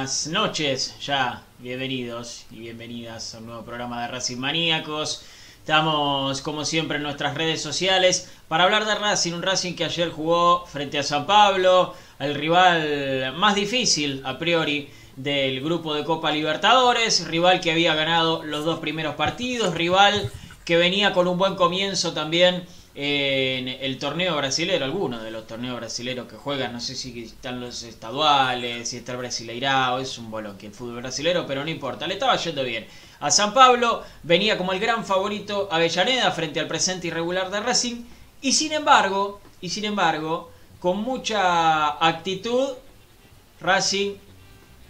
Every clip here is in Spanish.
Buenas noches, ya bienvenidos y bienvenidas a un nuevo programa de Racing Maníacos. Estamos, como siempre, en nuestras redes sociales para hablar de Racing, un Racing que ayer jugó frente a San Pablo, el rival más difícil a priori del grupo de Copa Libertadores, rival que había ganado los dos primeros partidos, rival que venía con un buen comienzo también en el torneo brasilero, algunos de los torneos brasileros que juegan, no sé si están los estaduales, si está el Brasileirao, es un bolón que el fútbol brasilero, pero no importa, le estaba yendo bien. A San Pablo venía como el gran favorito Avellaneda frente al presente irregular de Racing y sin embargo, y sin embargo, con mucha actitud Racing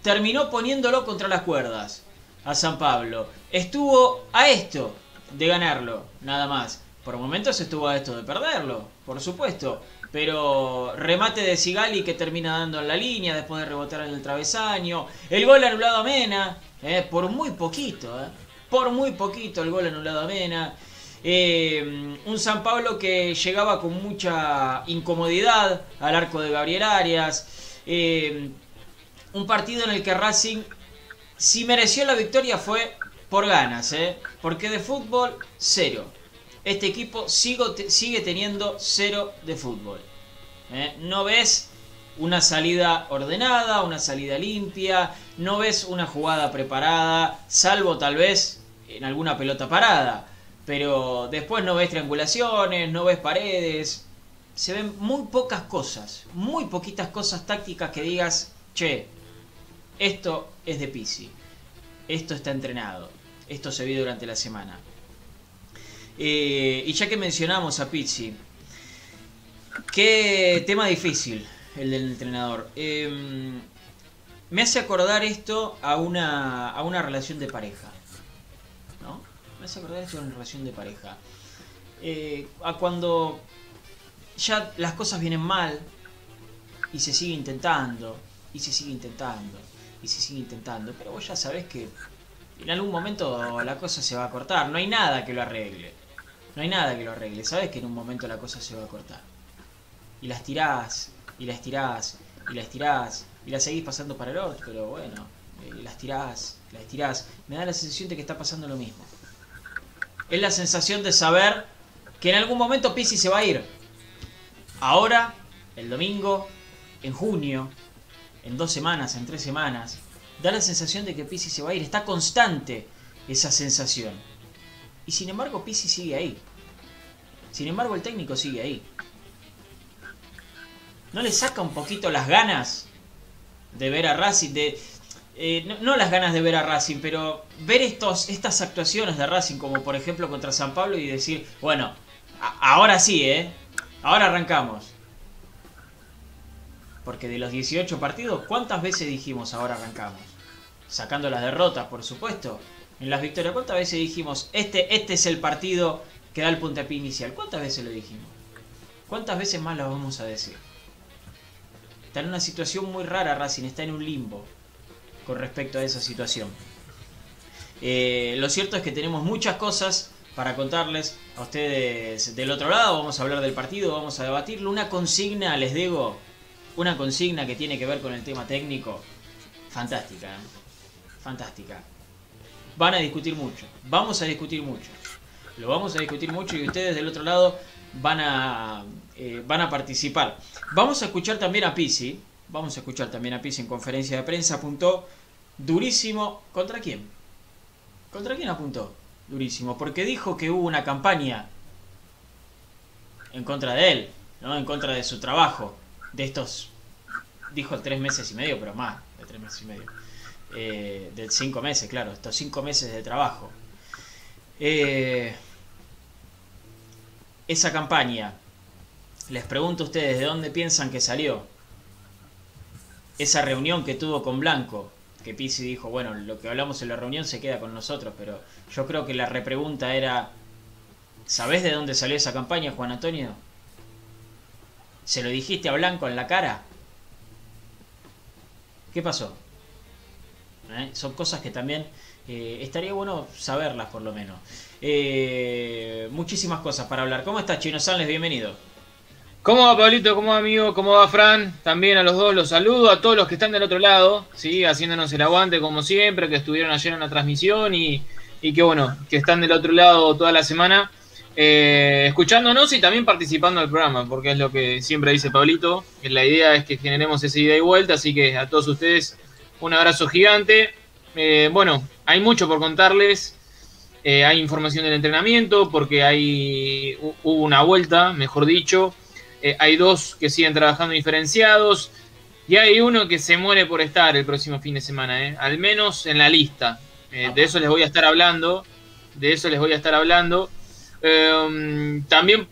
terminó poniéndolo contra las cuerdas a San Pablo. Estuvo a esto de ganarlo, nada más. Por momentos estuvo a esto de perderlo, por supuesto. Pero remate de Sigali que termina dando en la línea después de rebotar en el travesaño. El gol anulado a Mena, eh, por muy poquito, eh, por muy poquito el gol anulado a Mena. Eh, un San Pablo que llegaba con mucha incomodidad al arco de Gabriel Arias. Un partido en el que Racing, si mereció la victoria, fue por ganas, porque de fútbol, cero. Este equipo sigo te- sigue teniendo cero de fútbol. ¿eh? No ves una salida ordenada, una salida limpia, no ves una jugada preparada, salvo tal vez en alguna pelota parada. Pero después no ves triangulaciones, no ves paredes. Se ven muy pocas cosas, muy poquitas cosas tácticas que digas, che, esto es de Pisi, esto está entrenado, esto se vio durante la semana. Eh, y ya que mencionamos a Pizzi, qué tema difícil el del entrenador. Eh, me hace acordar esto a una, a una relación de pareja. ¿No? Me hace acordar esto a una relación de pareja. Eh, a cuando ya las cosas vienen mal y se sigue intentando, y se sigue intentando, y se sigue intentando, pero vos ya sabés que en algún momento la cosa se va a cortar, no hay nada que lo arregle. No hay nada que lo arregle, sabes que en un momento la cosa se va a cortar. Y la estirás, y la estirás, y la estirás, y la seguís pasando para el otro, pero bueno, eh, la estirás, la estirás. Me da la sensación de que está pasando lo mismo. Es la sensación de saber que en algún momento Pisi se va a ir. Ahora, el domingo, en junio, en dos semanas, en tres semanas, da la sensación de que Pisi se va a ir. Está constante esa sensación. Y sin embargo, Pisi sigue ahí. Sin embargo, el técnico sigue ahí. ¿No le saca un poquito las ganas de ver a Racing? De, eh, no, no las ganas de ver a Racing, pero ver estos, estas actuaciones de Racing, como por ejemplo contra San Pablo, y decir, bueno, ahora sí, ¿eh? Ahora arrancamos. Porque de los 18 partidos, ¿cuántas veces dijimos ahora arrancamos? Sacando las derrotas, por supuesto. En las victorias, ¿cuántas veces dijimos este, este es el partido que da el puntapié inicial? ¿Cuántas veces lo dijimos? ¿Cuántas veces más lo vamos a decir? Está en una situación muy rara Racing, está en un limbo con respecto a esa situación. Eh, lo cierto es que tenemos muchas cosas para contarles a ustedes del otro lado. Vamos a hablar del partido, vamos a debatirlo. Una consigna, les digo, una consigna que tiene que ver con el tema técnico. Fantástica, ¿eh? fantástica. Van a discutir mucho, vamos a discutir mucho. Lo vamos a discutir mucho y ustedes del otro lado van a, eh, van a participar. Vamos a escuchar también a Pisi. Vamos a escuchar también a Pisi en conferencia de prensa. Apuntó durísimo. ¿Contra quién? ¿Contra quién apuntó? Durísimo. Porque dijo que hubo una campaña en contra de él, ¿no? En contra de su trabajo. De estos, dijo tres meses y medio, pero más de tres meses y medio. Eh, de cinco meses, claro. Estos cinco meses de trabajo. Eh, esa campaña, les pregunto a ustedes de dónde piensan que salió. Esa reunión que tuvo con Blanco, que Pisi dijo, bueno, lo que hablamos en la reunión se queda con nosotros, pero yo creo que la repregunta era, ¿sabés de dónde salió esa campaña, Juan Antonio? ¿Se lo dijiste a Blanco en la cara? ¿Qué pasó? ¿Eh? Son cosas que también eh, estaría bueno saberlas por lo menos. Eh, muchísimas cosas para hablar. ¿Cómo estás, Chino Sanles? Bienvenido. ¿Cómo va, Pablito? ¿Cómo va, amigo? ¿Cómo va, Fran? También a los dos los saludo, a todos los que están del otro lado, ¿sí? haciéndonos el aguante como siempre, que estuvieron ayer en la transmisión y, y que, bueno, que están del otro lado toda la semana, eh, escuchándonos y también participando del programa, porque es lo que siempre dice Pablito, que la idea es que generemos esa ida y vuelta, así que a todos ustedes un abrazo gigante. Eh, bueno, hay mucho por contarles. Eh, hay información del entrenamiento porque hay hubo una vuelta, mejor dicho. Eh, hay dos que siguen trabajando diferenciados. Y hay uno que se muere por estar el próximo fin de semana, al menos en la lista. de eso les voy a estar hablando. De eso les voy a estar hablando. Em, también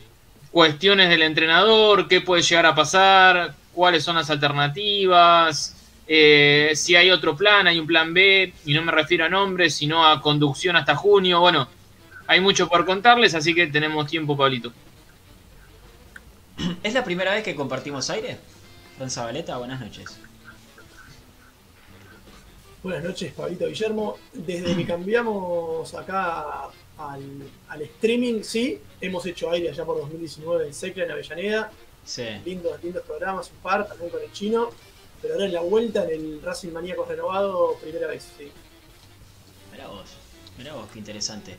cuestiones del entrenador, qué puede llegar a pasar, cuáles son las alternativas. Eh, si hay otro plan, hay un plan B, y no me refiero a nombres, sino a conducción hasta junio. Bueno, hay mucho por contarles, así que tenemos tiempo, Pablito. ¿Es la primera vez que compartimos aire? Fran Zabaleta, buenas noches. Buenas noches, Pablito Guillermo. Desde que cambiamos acá al, streaming, sí, hemos hecho aire allá por 2019 en Secla, en Avellaneda. Sí. Lindos, lindos programas, un par, también con el chino. Pero ahora en la vuelta en el Racing Maníacos renovado, primera vez, sí. Mirá vos, mirá vos, qué interesante.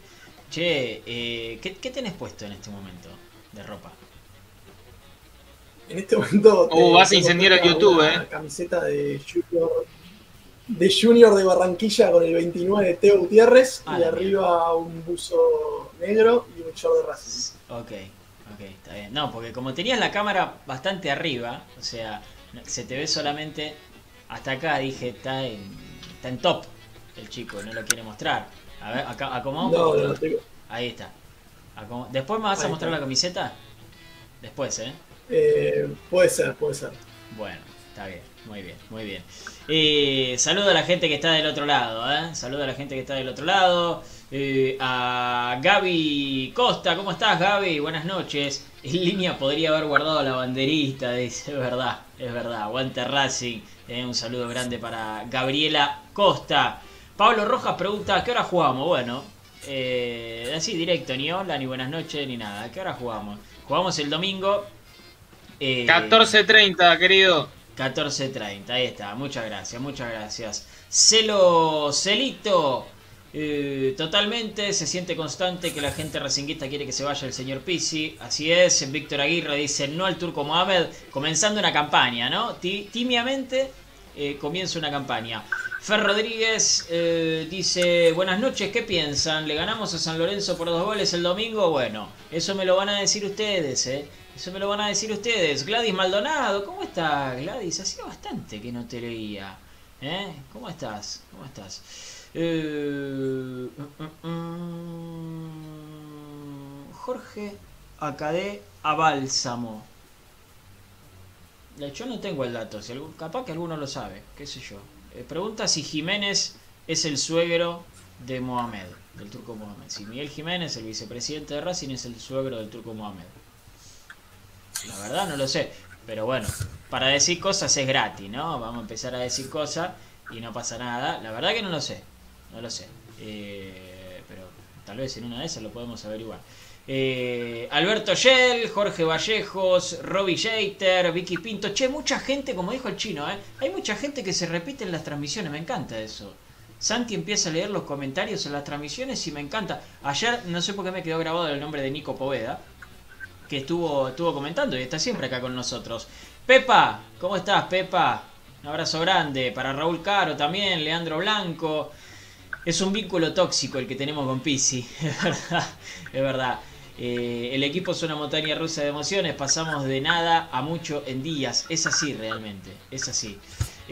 Che, eh, ¿qué, tenés puesto en este momento de ropa? En este momento. Oh, vas a incendiar a YouTube, eh. Camiseta de Junior, de Junior de Barranquilla con el 29 de Teo Gutiérrez y arriba un buzo negro y un short de Racing. Ok, ok, está bien. No, porque como tenías la cámara bastante arriba, o sea, se te ve solamente hasta acá, dije, está en, está en top el chico, no lo quiere mostrar. A ver, acá, acomodamos. Ahí está. ¿Después me vas a mostrar la camiseta? Después, ¿eh? ¿eh? Puede ser, puede ser. Bueno, está bien, muy bien, muy bien. Eh, saludo a la gente que está del otro lado, ¿eh? Saludo a la gente que está del otro lado. Eh, a Gaby Costa, ¿cómo estás Gaby? Buenas noches. En línea podría haber guardado la banderita, dice, es verdad, es verdad. Aguante Racing. Eh, un saludo grande para Gabriela Costa. Pablo Rojas pregunta, ¿a qué hora jugamos? Bueno, eh, así directo, ni hola, ni buenas noches, ni nada. ¿A qué hora jugamos? Jugamos el domingo. 14.30, querido. 14.30, ahí está. Muchas gracias, muchas gracias. Celo Celito. Eh, totalmente, se siente constante que la gente racinguista quiere que se vaya el señor Pisi. Así es, Víctor Aguirre dice no al turco Mohamed, comenzando una campaña, ¿no? Timiamente eh, comienza una campaña. Fer Rodríguez eh, dice, buenas noches, ¿qué piensan? ¿Le ganamos a San Lorenzo por dos goles el domingo? Bueno, eso me lo van a decir ustedes, ¿eh? Eso me lo van a decir ustedes. Gladys Maldonado, ¿cómo estás, Gladys? Hacía bastante que no te leía. ¿Eh? ¿Cómo estás? ¿Cómo estás? Eh, mm, mm, mm, Jorge Acadé a Bálsamo. Yo no tengo el dato, capaz que alguno lo sabe, qué sé yo. Eh, pregunta si Jiménez es el suegro de Mohamed, del turco Mohamed. Si Miguel Jiménez, el vicepresidente de Racing, es el suegro del turco Mohamed. La verdad no lo sé, pero bueno, para decir cosas es gratis, ¿no? Vamos a empezar a decir cosas y no pasa nada. La verdad que no lo sé no lo sé. pero tal vez en una de esas lo podemos averiguar. Eh, Alberto Shell, Jorge Vallejos, Robbie Jeter, Vicky Pinto. Che, mucha gente, como dijo el chino, ¿eh? hay mucha gente que se repite en las transmisiones, me encanta eso. Santi empieza a leer los comentarios en las transmisiones y me encanta. Ayer, no sé por qué me quedó grabado el nombre de Nico Poveda, que estuvo, estuvo comentando y está siempre acá con nosotros. Pepa, ¿cómo estás, Pepa? Un abrazo grande para Raúl Caro también, Leandro Blanco. Es un vínculo tóxico el que tenemos con Pisi, es verdad, es verdad. Eh, el equipo es una montaña rusa de emociones, pasamos de nada a mucho en días. Es así realmente, es así.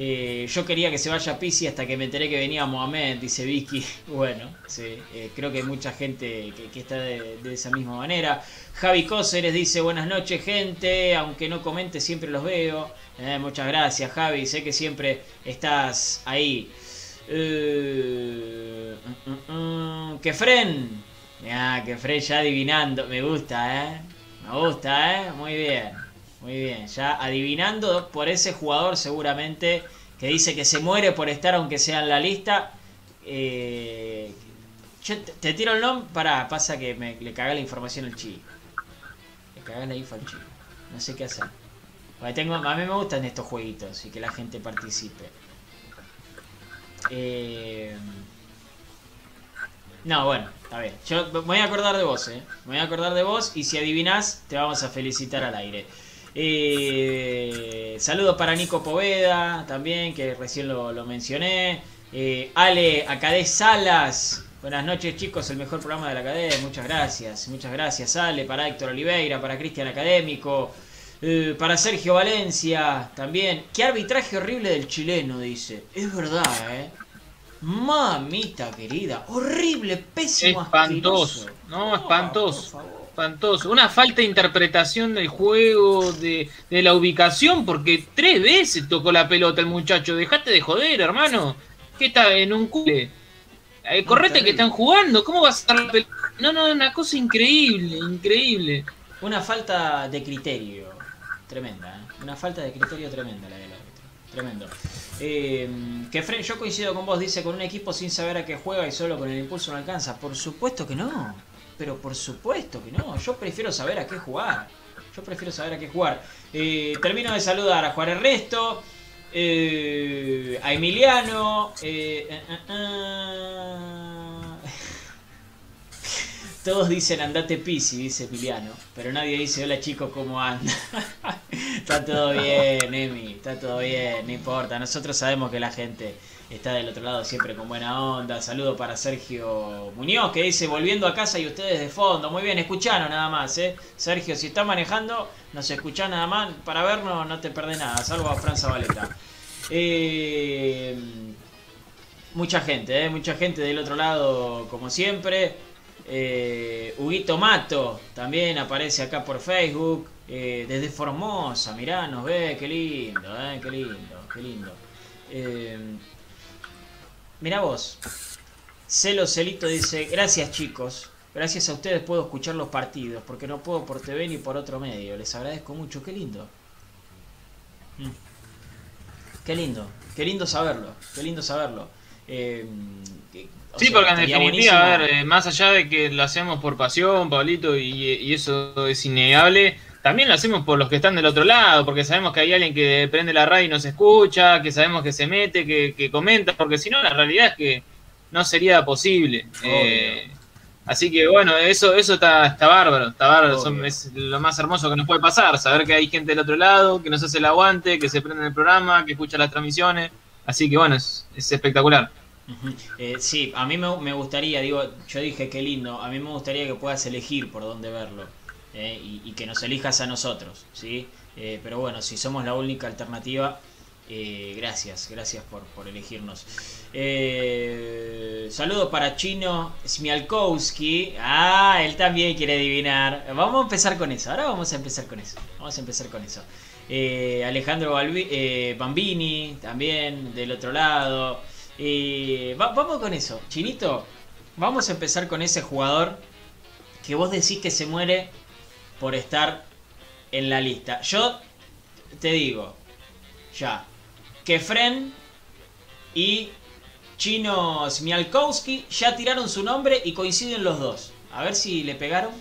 Eh, yo quería que se vaya Pisi hasta que me enteré que venía Mohamed, dice Vicky. Bueno, sí, eh, creo que hay mucha gente que, está de, esa misma manera. Javi Cóceres dice buenas noches gente, aunque no comente siempre los veo. muchas gracias Javi, sé que siempre estás ahí. Mm, mm, que Fren, Mirá, que Frey ya adivinando. Me gusta, ¿eh? Me gusta, ¿eh? Muy bien. Muy bien. Ya adivinando por ese jugador seguramente que dice que se muere por estar aunque sea en la lista. Eh, te, tiro el nombre. Pará, pasa que me, le caga la información al chi. Le caga la info al chi. No sé qué hacer. tengo, a mí me gustan estos jueguitos y que la gente participe. Eh, no, bueno, a ver, yo me voy a acordar de vos, ¿eh? Me voy a acordar de vos y si adivinás, te vamos a felicitar al aire. Eh, saludos para Nico Poveda también, que recién lo, mencioné. Eh, Ale Acadé Salas. Buenas noches chicos, el mejor programa de la Academia. Muchas gracias, muchas gracias Ale, para Héctor Oliveira, para Cristian Académico, eh, para Sergio Valencia también. Qué arbitraje horrible del chileno, dice. Es verdad, ¿eh? Mamita querida, horrible, pésimo. Espantoso, no, espantoso. Espantoso. Una falta de interpretación del juego, de, la ubicación, porque tres veces tocó la pelota el muchacho. Dejate de joder, hermano. ¿Qué está en un cule? Eh, correte que están jugando, ¿cómo vas a la pelota? No, no, una cosa increíble, increíble. Una falta de criterio tremenda, ¿eh? Una falta de criterio tremenda la del árbitro. Tremendo. Eh, que Fren, yo coincido con vos, dice, con un equipo sin saber a qué juega y solo con el impulso no alcanza. Por supuesto que no. Pero por supuesto que no. Yo prefiero saber a qué jugar. Yo prefiero saber a qué jugar. Eh, termino de saludar a Juan Ernesto, eh, a Emiliano. Eh, Todos dicen andate pisi, dice Emiliano, pero nadie dice hola chicos, ¿cómo anda? está todo bien, Emi, está todo bien, no importa. Nosotros sabemos que la gente está del otro lado siempre con buena onda. Saludo para Sergio Muñoz que dice volviendo a casa y ustedes de fondo. Muy bien, escuchanos nada más, ¿eh? Sergio, si estás manejando, nos escuchás nada más. Para vernos no te perdés nada, salvo a Fran Zabaleta. Eh, mucha gente, ¿eh? Mucha gente del otro lado, como siempre. Eh, Huguito Mato también aparece acá por Facebook. Desde Formosa, mirá, nos ve, qué lindo, qué lindo, qué lindo. Mirá vos. Celo Celito dice, gracias chicos. Gracias a ustedes puedo escuchar los partidos, porque no puedo por TV ni por otro medio. Les agradezco mucho, qué lindo. Mm. Qué lindo, qué lindo saberlo, qué lindo saberlo. Eh, sí, porque en definitiva, a ver, eh, más allá de que lo hacemos por pasión, Pablito, y, eso es innegable, también lo hacemos por los que están del otro lado, porque sabemos que hay alguien que prende la radio y nos escucha, que sabemos que se mete, que, comenta, porque si no, la realidad es que no sería posible. Eh, así que bueno, eso eso está, está bárbaro, está bárbaro, es lo más hermoso que nos puede pasar, saber que hay gente del otro lado, que nos hace el aguante, que se prende el programa, que escucha las transmisiones, así que bueno, es espectacular. Eh, sí, a mí me, gustaría, digo, yo dije qué lindo, a mí me gustaría que puedas elegir por dónde verlo eh, y, que nos elijas a nosotros, ¿sí? Eh, pero bueno, si somos la única alternativa, gracias, gracias por, por elegirnos. saludos para Chino Smialkowski, ah, él también quiere adivinar. Vamos a empezar con eso, ahora vamos a empezar con eso, vamos a empezar con eso. Alejandro Bambini, también del otro lado. Vamos con eso. Chinito, vamos a empezar con ese jugador que vos decís que se muere por estar en la lista. Yo te digo, ya, que Fren y Chino Smialkowski, ya tiraron su nombre y coinciden los dos. A ver si le pegaron.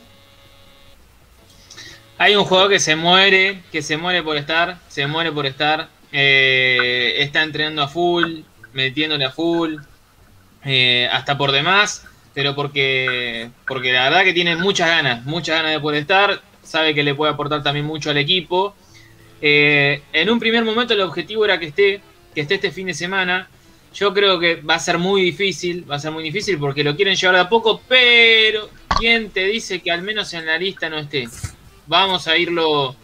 Hay un jugador que se muere, que se muere por estar, se muere por estar. Eh, está entrenando a full, metiéndole a full, eh, hasta por demás, pero porque, porque la verdad que tiene muchas ganas, muchas ganas de poder estar, sabe que le puede aportar también mucho al equipo. Eh, en un primer momento el objetivo era que esté, que esté este fin de semana. Yo creo que va a ser muy difícil, va a ser muy difícil porque lo quieren llevar de a poco, pero ¿quién te dice que al menos en la lista no esté? Vamos a irlo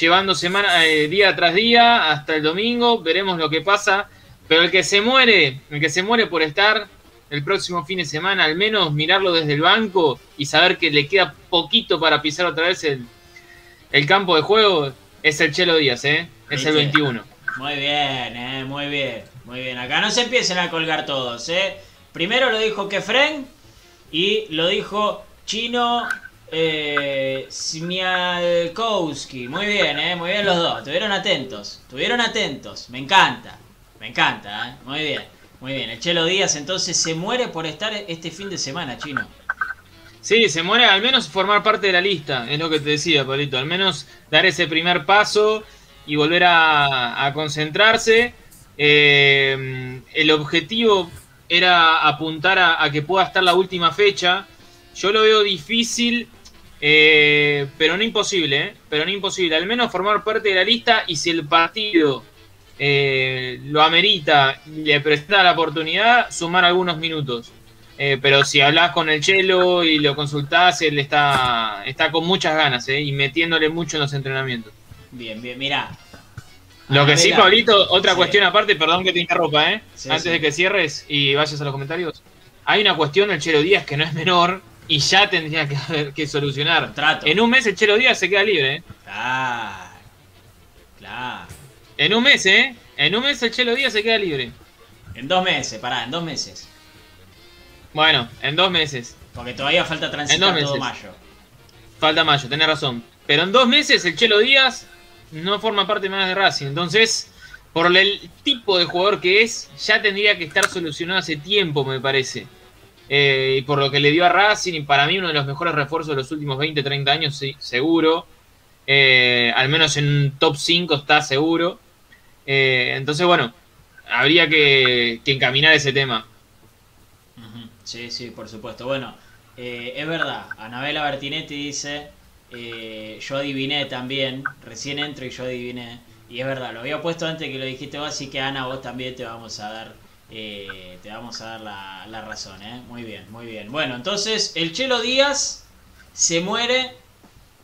llevando semana, eh, día tras día hasta el domingo, veremos lo que pasa. Pero el que se muere, el que se muere por estar el próximo fin de semana, al menos mirarlo desde el banco y saber que le queda poquito para pisar otra vez el, el campo de juego, es el Chelo Díaz, ¿eh? Es el 21. Muy bien, ¿eh? Muy bien, muy bien. Acá no se empiecen a colgar todos, ¿eh? Primero lo dijo Kefren y lo dijo Chino eh, Smialkowski. Muy bien, ¿eh? Muy bien los dos. Estuvieron atentos. Estuvieron atentos. Me encanta. Me encanta, ¿eh? Muy bien. Muy bien. El Chelo Díaz entonces se muere por estar este fin de semana, Chino. Sí, se muere al menos formar parte de la lista, es lo que te decía, Pablito. Al menos dar ese primer paso y volver a, concentrarse. Eh, el objetivo era apuntar a, que pueda estar la última fecha. Yo lo veo difícil, eh, pero no imposible, ¿eh? pero no imposible. Al menos formar parte de la lista y si el partido lo amerita y le presenta la oportunidad, sumar algunos minutos. Eh, pero si hablas con el Chelo y lo consultás, él está, está con muchas ganas eh, y metiéndole mucho en los entrenamientos. Bien, bien, mira. Lo que sí, Pablito, otra cuestión aparte, perdón que te interrumpa, ¿eh? antes de que cierres y vayas a los comentarios. Hay una cuestión del Chelo Díaz que no es menor y ya tendría que, que solucionar. En un mes el Chelo Díaz se queda libre. ¿eh? Claro, claro. En un mes, ¿eh? En un mes el Chelo Díaz se queda libre. En dos meses, pará, en dos meses. Bueno, en dos meses. Porque todavía falta transitar todo mayo. Falta mayo, tenés razón. Pero en dos meses el Chelo Díaz no forma parte más de Racing. Entonces, por el tipo de jugador que es, ya tendría que estar solucionado hace tiempo, me parece. Eh, y por lo que le dio a Racing, y para mí uno de los mejores refuerzos de los últimos 20, 30 años, sí, seguro. Eh, al menos en un top 5 está seguro. Eh, entonces, bueno, habría que, que encaminar ese tema. Sí, sí, por supuesto. Bueno, eh, es verdad, Anabela Bertinetti dice, eh, yo adiviné también, recién entro y yo adiviné. Y es verdad, lo había puesto antes que lo dijiste vos, así que Ana, vos también te vamos a dar, eh, te vamos a dar la, razón, ¿eh? Muy bien, muy bien. Bueno, entonces el Chelo Díaz se muere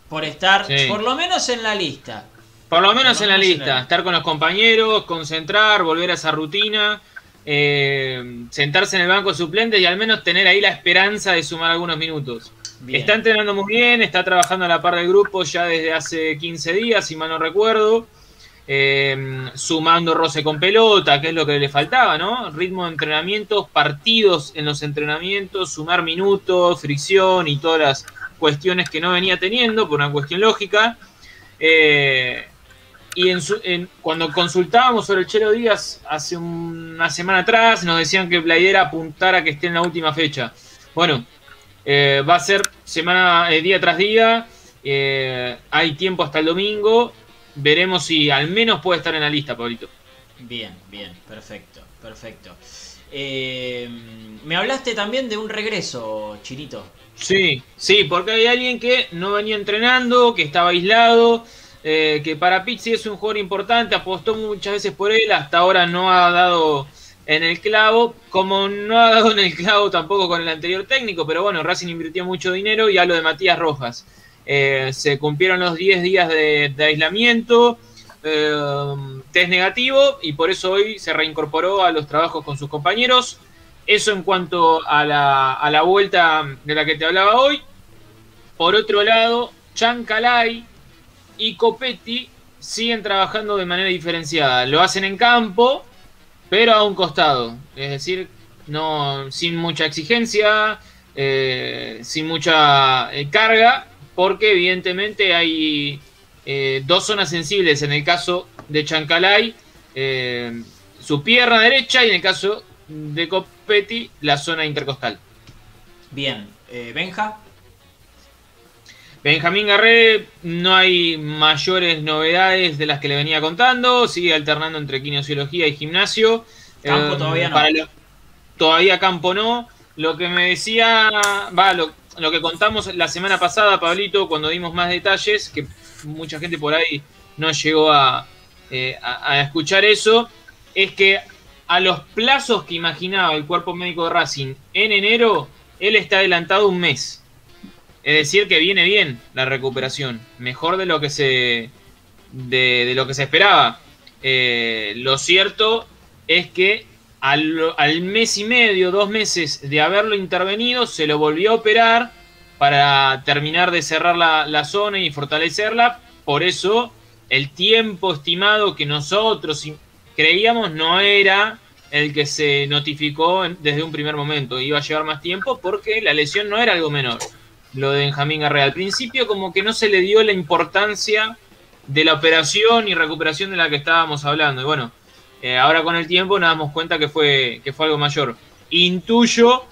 por estar, por lo menos en la lista. Por lo menos en la lista, estar con los compañeros, concentrar, volver a esa rutina eh, sentarse en el banco suplente y al menos tener ahí la esperanza de sumar algunos minutos. Está entrenando muy bien, está trabajando a la par del grupo ya desde hace 15 días, si mal no recuerdo. Eh, sumando roce con pelota, que es lo que le faltaba, ¿no? Ritmo de entrenamientos, partidos en los entrenamientos, sumar minutos, fricción y todas las cuestiones que no venía teniendo por una cuestión lógica. Eh, y en cuando consultábamos sobre el Chelo Díaz hace una semana atrás, nos decían que Playera apuntara a que esté en la última fecha. Bueno, eh, va a ser semana, eh, día tras día. Eh, hay tiempo hasta el domingo. Veremos si al menos puede estar en la lista, Pablito. Bien, bien, perfecto, perfecto. me hablaste también de un regreso, Chinito. Sí, sí, porque hay alguien que no venía entrenando, que estaba aislado eh, que para Pizzi es un jugador importante, apostó muchas veces por él, hasta ahora no ha dado en el clavo, como no ha dado en el clavo tampoco con el anterior técnico, pero bueno, Racing invirtió mucho dinero y a lo de Matías Rojas. Eh, se cumplieron los 10 días de, aislamiento, eh, test negativo y por eso hoy se reincorporó a los trabajos con sus compañeros. Eso en cuanto a la, a la vuelta de la que te hablaba hoy. Por otro lado, Chancalay, y Copetti siguen trabajando de manera diferenciada. Lo hacen en campo, pero a un costado. Es decir, no sin mucha exigencia, eh, sin mucha eh, carga, porque evidentemente hay eh, dos zonas sensibles en el caso de Chancalay, su pierna derecha y en el caso de Copetti la zona intercostal. Bien, Benja. Benjamín Garré, no hay mayores novedades de las que le venía contando, sigue alternando entre kinesiología y gimnasio. Campo eh, todavía no. todavía Campo no. Lo que me decía, va, lo, que contamos la semana pasada, Pablito, cuando dimos más detalles, que mucha gente por ahí no llegó a, eh, a escuchar eso, es que a los plazos que imaginaba el cuerpo médico de Racing en enero, él está adelantado un mes. Es decir, que viene bien la recuperación, mejor de lo que se, de, lo que se esperaba. Eh, lo cierto es que al, mes y medio, dos meses de haberlo intervenido, se lo volvió a operar para terminar de cerrar la, la zona y fortalecerla. Por eso el tiempo estimado que nosotros creíamos no era el que se notificó desde un primer momento. Iba a llevar más tiempo porque la lesión no era algo menor lo de Benjamín Garrea. Al principio como que no se le dio la importancia de la operación y recuperación de la que estábamos hablando. Y bueno, eh, ahora con el tiempo nos damos cuenta que fue, que fue algo mayor. Intuyo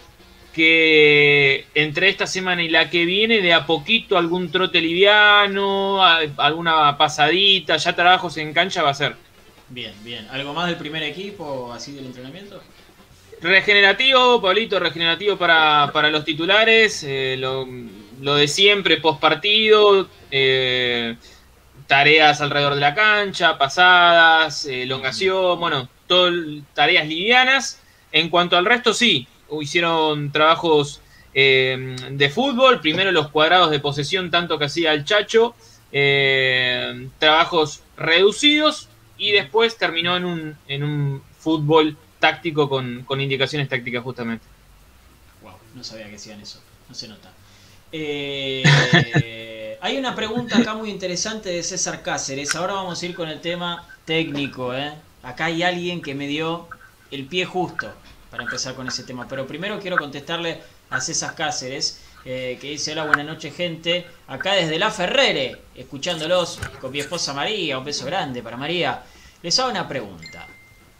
que entre esta semana y la que viene, de a poquito algún trote liviano, alguna pasadita, ya trabajos en cancha va a ser. Bien, bien. ¿Algo más del primer equipo, así del entrenamiento? Regenerativo, Pablito, regenerativo para, los titulares, eh, lo, de siempre, post partido, eh, tareas alrededor de la cancha, pasadas, elongación, bueno, todo, tareas livianas. En cuanto al resto, sí, hicieron trabajos eh, de fútbol, primero los cuadrados de posesión, tanto que hacía el Chacho, trabajos reducidos y después terminó en un, en un fútbol táctico con, indicaciones tácticas justamente. Wow, no sabía que hacían eso, no se nota. Eh, hay una pregunta acá muy interesante de César Cáceres. Ahora vamos a ir con el tema técnico. ¿eh? Acá hay alguien que me dio el pie justo para empezar con ese tema. Pero primero quiero contestarle a César Cáceres, eh, que dice, hola, buenas noches gente. Acá desde La Ferrere, escuchándolos con mi esposa María. Un beso grande para María. Les hago una pregunta.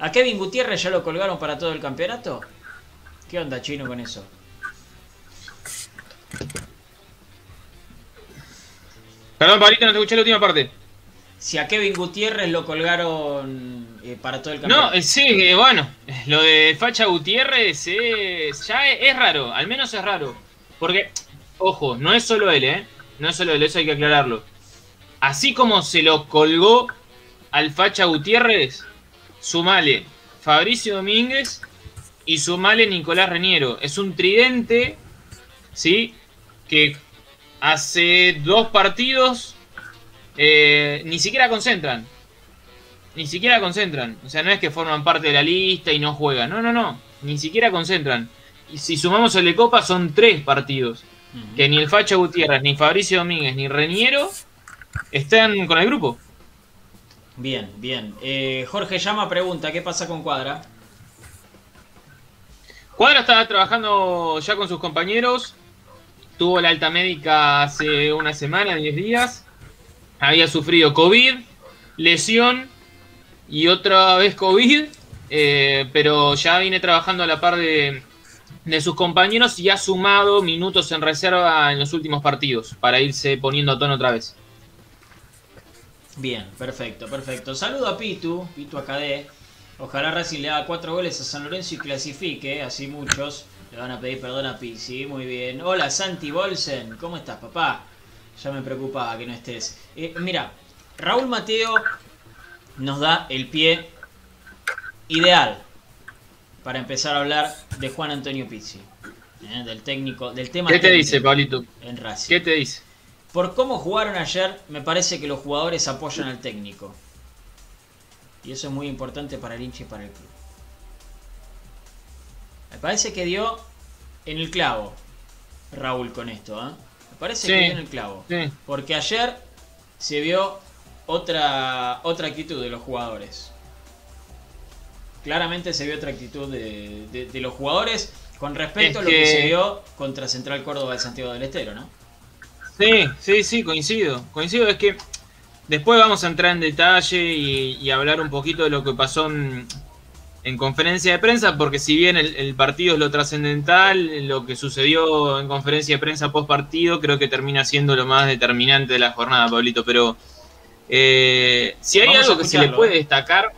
¿A Kevin Gutiérrez ya lo colgaron para todo el campeonato? ¿Qué onda, chino, con eso? Perdón, Pablito, no te escuché la última parte. Si a Kevin Gutiérrez lo colgaron eh, para todo el campeonato. No, eh, sí, eh, bueno, lo de Facha Gutiérrez ya es, raro, al menos es raro. Porque, ojo, no es solo él, ¿eh? No es solo él, eso hay que aclararlo. Así como se lo colgó al Facha Gutiérrez, sumale Fabricio Domínguez y sumale Nicolás Reñero. Es un tridente, ¿sí? Que hace dos partidos eh, ni siquiera concentran. Ni siquiera concentran. O sea, no es que forman parte de la lista y no juegan. No, no, no. Ni siquiera concentran. Y si sumamos el de Copa son tres partidos. Que ni el Facha Gutiérrez, ni Fabricio Domínguez, ni Reñero están con el grupo. Bien, bien. Eh, Jorge Llama pregunta, ¿qué pasa con Cuadra? Cuadra está trabajando ya con sus compañeros. Tuvo la alta médica hace una semana, 10 días. Había sufrido COVID, lesión y otra vez COVID. Eh, pero ya viene trabajando a la par de, de sus compañeros y ha sumado minutos en reserva en los últimos partidos para irse poniendo a tono otra vez. Bien, perfecto, perfecto. Saludo a Pitu, Pitu Acadé. Ojalá Racing le haga cuatro goles a San Lorenzo y clasifique, así muchos le van a pedir perdón a Pizzi. Muy bien. Hola Santi Bolsen, ¿cómo estás, papá? Ya me preocupaba que no estés. Eh, mira, Raúl Mateo nos da el pie ideal para empezar a hablar de Juan Antonio Pizzi. Eh, del técnico, del tema. ¿Qué te dice, Pablito? En Racing. ¿Qué te dice? Por cómo jugaron ayer, me parece que los jugadores apoyan al técnico. Y eso es muy importante para el hincha y para el club. Me parece que dio en el clavo Raúl con esto. ¿eh? Me parece que dio en el clavo. Porque ayer se vio otra, otra actitud de los jugadores. Claramente se vio otra actitud de, los jugadores con respecto a lo que... que se vio contra Central Córdoba de Santiago del Estero, ¿no? Sí, sí, sí, coincido. Coincido, es que después vamos a entrar en detalle y, hablar un poquito de lo que pasó en, en conferencia de prensa, porque si bien el, partido es lo trascendental, lo que sucedió en conferencia de prensa post partido creo que termina siendo lo más determinante de la jornada, Pablito. Pero eh, si hay algo que se le puede ¿eh? destacar,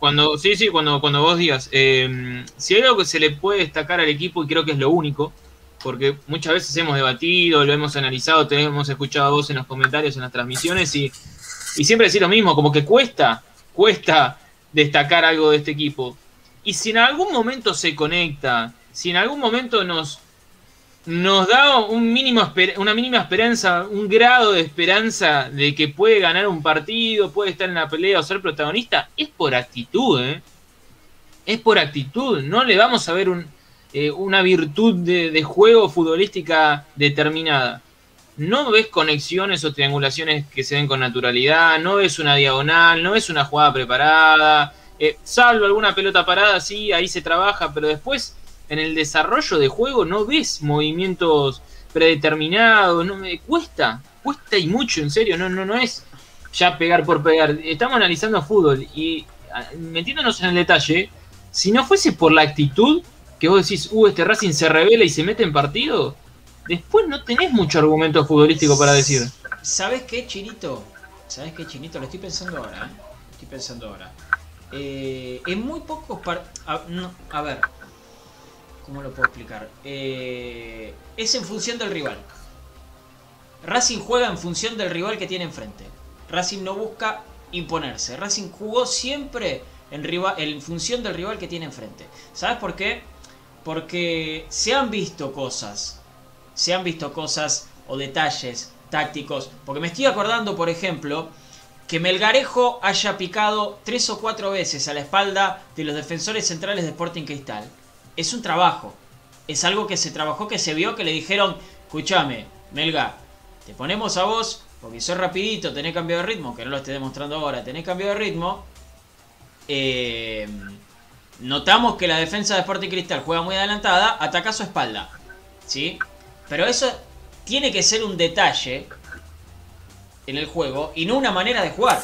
cuando sí, sí, cuando, cuando vos digas, eh, si hay algo que se le puede destacar al equipo, y creo que es lo único, porque muchas veces hemos debatido, lo hemos analizado, te hemos escuchado a vos en los comentarios, en las transmisiones, y, y siempre decir lo mismo, como que cuesta, cuesta destacar algo de este equipo. Y si en algún momento se conecta, si en algún momento nos, nos da un mínimo, una mínima esperanza, un grado de esperanza de que puede ganar un partido, puede estar en la pelea o ser protagonista, es por actitud, ¿eh? Es por actitud. No le vamos a ver un, eh, una virtud de, juego futbolística determinada. No ves conexiones o triangulaciones que se den con naturalidad, no ves una diagonal, no ves una jugada preparada, eh, salvo alguna pelota parada, sí, ahí se trabaja, pero después en el desarrollo de juego no ves movimientos predeterminados, me cuesta, cuesta y mucho, en serio, no, no, no es ya pegar por pegar. Estamos analizando fútbol y ah, metiéndonos en el detalle, si no fuese por la actitud que vos decís, uh, este Racing se revela y se mete en partido, después no tenés mucho argumento futbolístico para decir. ¿Sabes qué, Chinito? ¿Sabes qué, Chinito? Lo estoy pensando ahora, ¿eh? Estoy pensando ahora. Eh, en muy pocos a, a, ver, ¿cómo lo puedo explicar? Eh, es en función del rival. Racing juega en función del rival que tiene enfrente. Racing no busca imponerse. Racing jugó siempre en, en función del rival que tiene enfrente. ¿Sabes por qué? Porque se han visto cosas, se han visto cosas o detalles tácticos. Porque me estoy acordando, por ejemplo, que Melgarejo haya picado tres o cuatro veces a la espalda de los defensores centrales de Sporting Cristal. Es un trabajo. Es algo que se trabajó, que se vio, que le dijeron, escúchame, Melga, te ponemos a vos, porque sos rapidito, tenés cambio de ritmo, que no lo estoy demostrando ahora, tenés cambio de ritmo. Eh, notamos que la defensa de Sporting Cristal juega muy adelantada, ataca su espalda. ¿Sí? Pero eso tiene que ser un detalle en el juego y no una manera de jugar.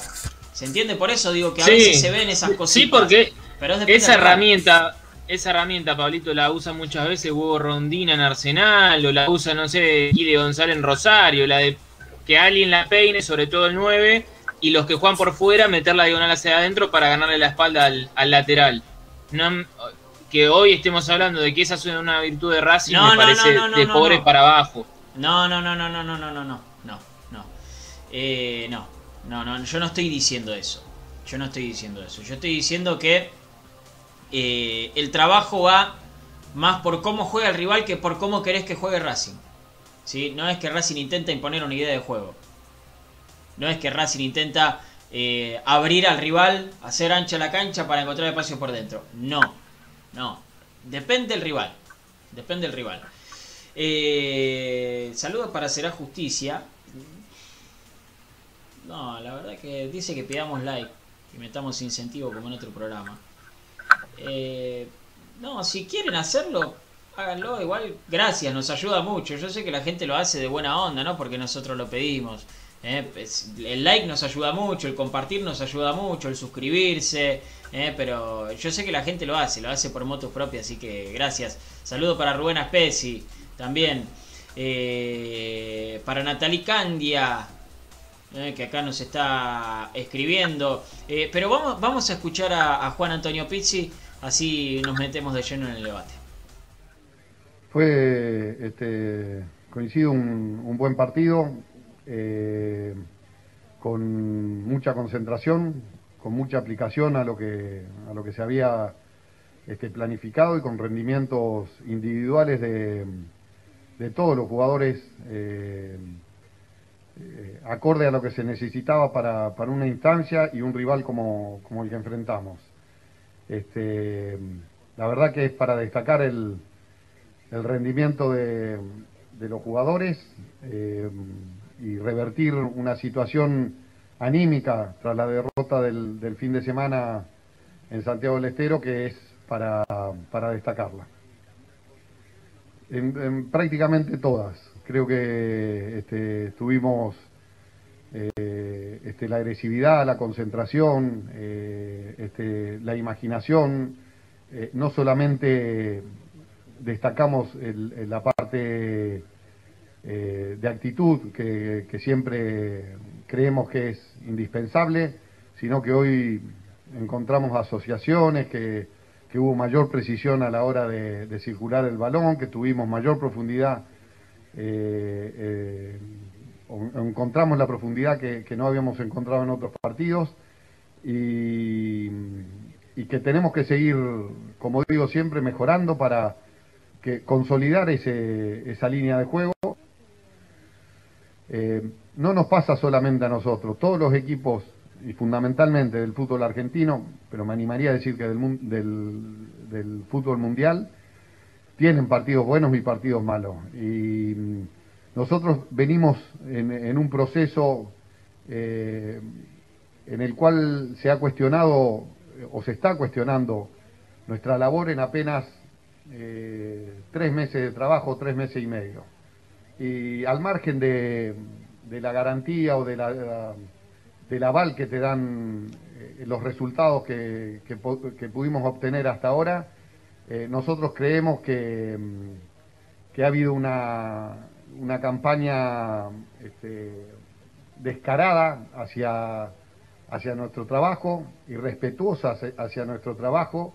¿Se entiende? Por eso digo que a veces se ven esas cosas. Sí, porque esa herramienta, esa herramienta, Pablito, la usa muchas veces Hugo Rondina en Arsenal, o la usa, no sé, Guide González en Rosario, la de que alguien la peine, sobre todo el 9, y los que juegan por fuera, meter la diagonal hacia adentro para ganarle la espalda al, al lateral. No, que hoy estemos hablando de que esa es una virtud de Racing me parece de pobres para abajo. No, no, no, no, no, no, no, no, no, no, no. Eh, no, no, no, yo no estoy diciendo eso. Yo no estoy diciendo eso. Yo estoy diciendo que eh, el trabajo va más por cómo juega el rival que por cómo querés que juegue Racing. ¿Sí? No es que Racing intenta imponer una idea de juego. No es que Racing intenta eh, abrir al rival, hacer ancha la cancha para encontrar espacio por dentro. No, no, depende del rival. Depende del rival. Eh, saludos para Será Justicia. No, la verdad que dice que pidamos like y metamos incentivo como en otro programa. Eh, no, si quieren hacerlo, háganlo. Igual, gracias, nos ayuda mucho. Yo sé que la gente lo hace de buena onda, ¿no? Porque nosotros lo pedimos. ¿Eh? Pues, el like nos ayuda mucho, el compartir nos ayuda mucho, el suscribirse. ¿eh? Pero yo sé que la gente lo hace, lo hace por motos propias, así que gracias. Saludo para Rubén Aspesi también. Eh, para Natalie Candia, que acá nos está escribiendo. pero vamos, vamos a escuchar a, Juan Antonio Pizzi, así nos metemos de lleno en el debate. Fue, este, coincido, un, un buen partido eh, con mucha concentración, con mucha aplicación a lo que, a lo que se había este, planificado y con rendimientos individuales de, de todos los jugadores eh, eh, acorde a lo que se necesitaba para, para, una instancia y un rival como, como el que enfrentamos. Este, la verdad que es para destacar el, el rendimiento de, de los jugadores y revertir una situación anímica tras la derrota del, fin de semana en Santiago del Estero que es para, para destacarla. En, prácticamente todas. Creo que este, estuvimos eh, este, la agresividad, la concentración, eh, este, la imaginación. Eh, no solamente destacamos la parte de actitud que, siempre creemos que es indispensable, sino que hoy encontramos asociaciones que, hubo mayor precisión a la hora de, circular el balón, que tuvimos mayor profundidad encontramos la profundidad que, no habíamos encontrado en otros partidos y, que tenemos que seguir, como digo siempre, mejorando para que consolidar ese, esa línea de juego. Eh, no nos pasa solamente a nosotros, todos los equipos y fundamentalmente del fútbol argentino, pero me animaría a decir que del, del, fútbol mundial, tienen partidos buenos y partidos malos. Y nosotros venimos en, un proceso eh, en el cual se ha cuestionado o se está cuestionando nuestra labor en apenas eh, tres meses de trabajo, tres meses y medio. Y al margen de, la garantía o de la, del aval que te dan eh, los resultados que, pudimos obtener hasta ahora, nosotros creemos que, que ha habido una, una campaña este, descarada hacia, hacia nuestro trabajo y respetuosa hacia nuestro trabajo,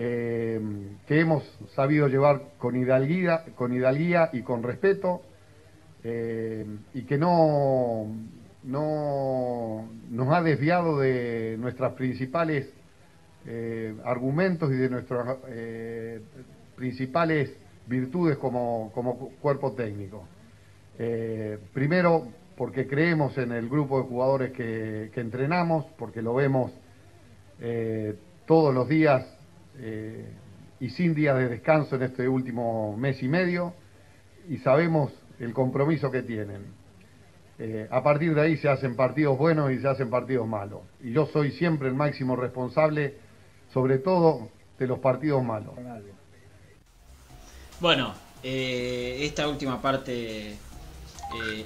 eh, que hemos sabido llevar con hidalguía, con hidalguía y con respeto, eh, y que no, no nos ha desviado de nuestros principales eh, argumentos y de nuestros principales virtudes como, cuerpo técnico. Primero, porque creemos en el grupo de jugadores que, entrenamos, porque lo vemos todos los días eh, y sin días de descanso en este último mes y medio, y sabemos el compromiso que tienen. a partir de ahí se hacen partidos buenos y se hacen partidos malos. Y yo soy siempre el máximo responsable, sobre todo de los partidos malos. Bueno, eh, esta última parte eh,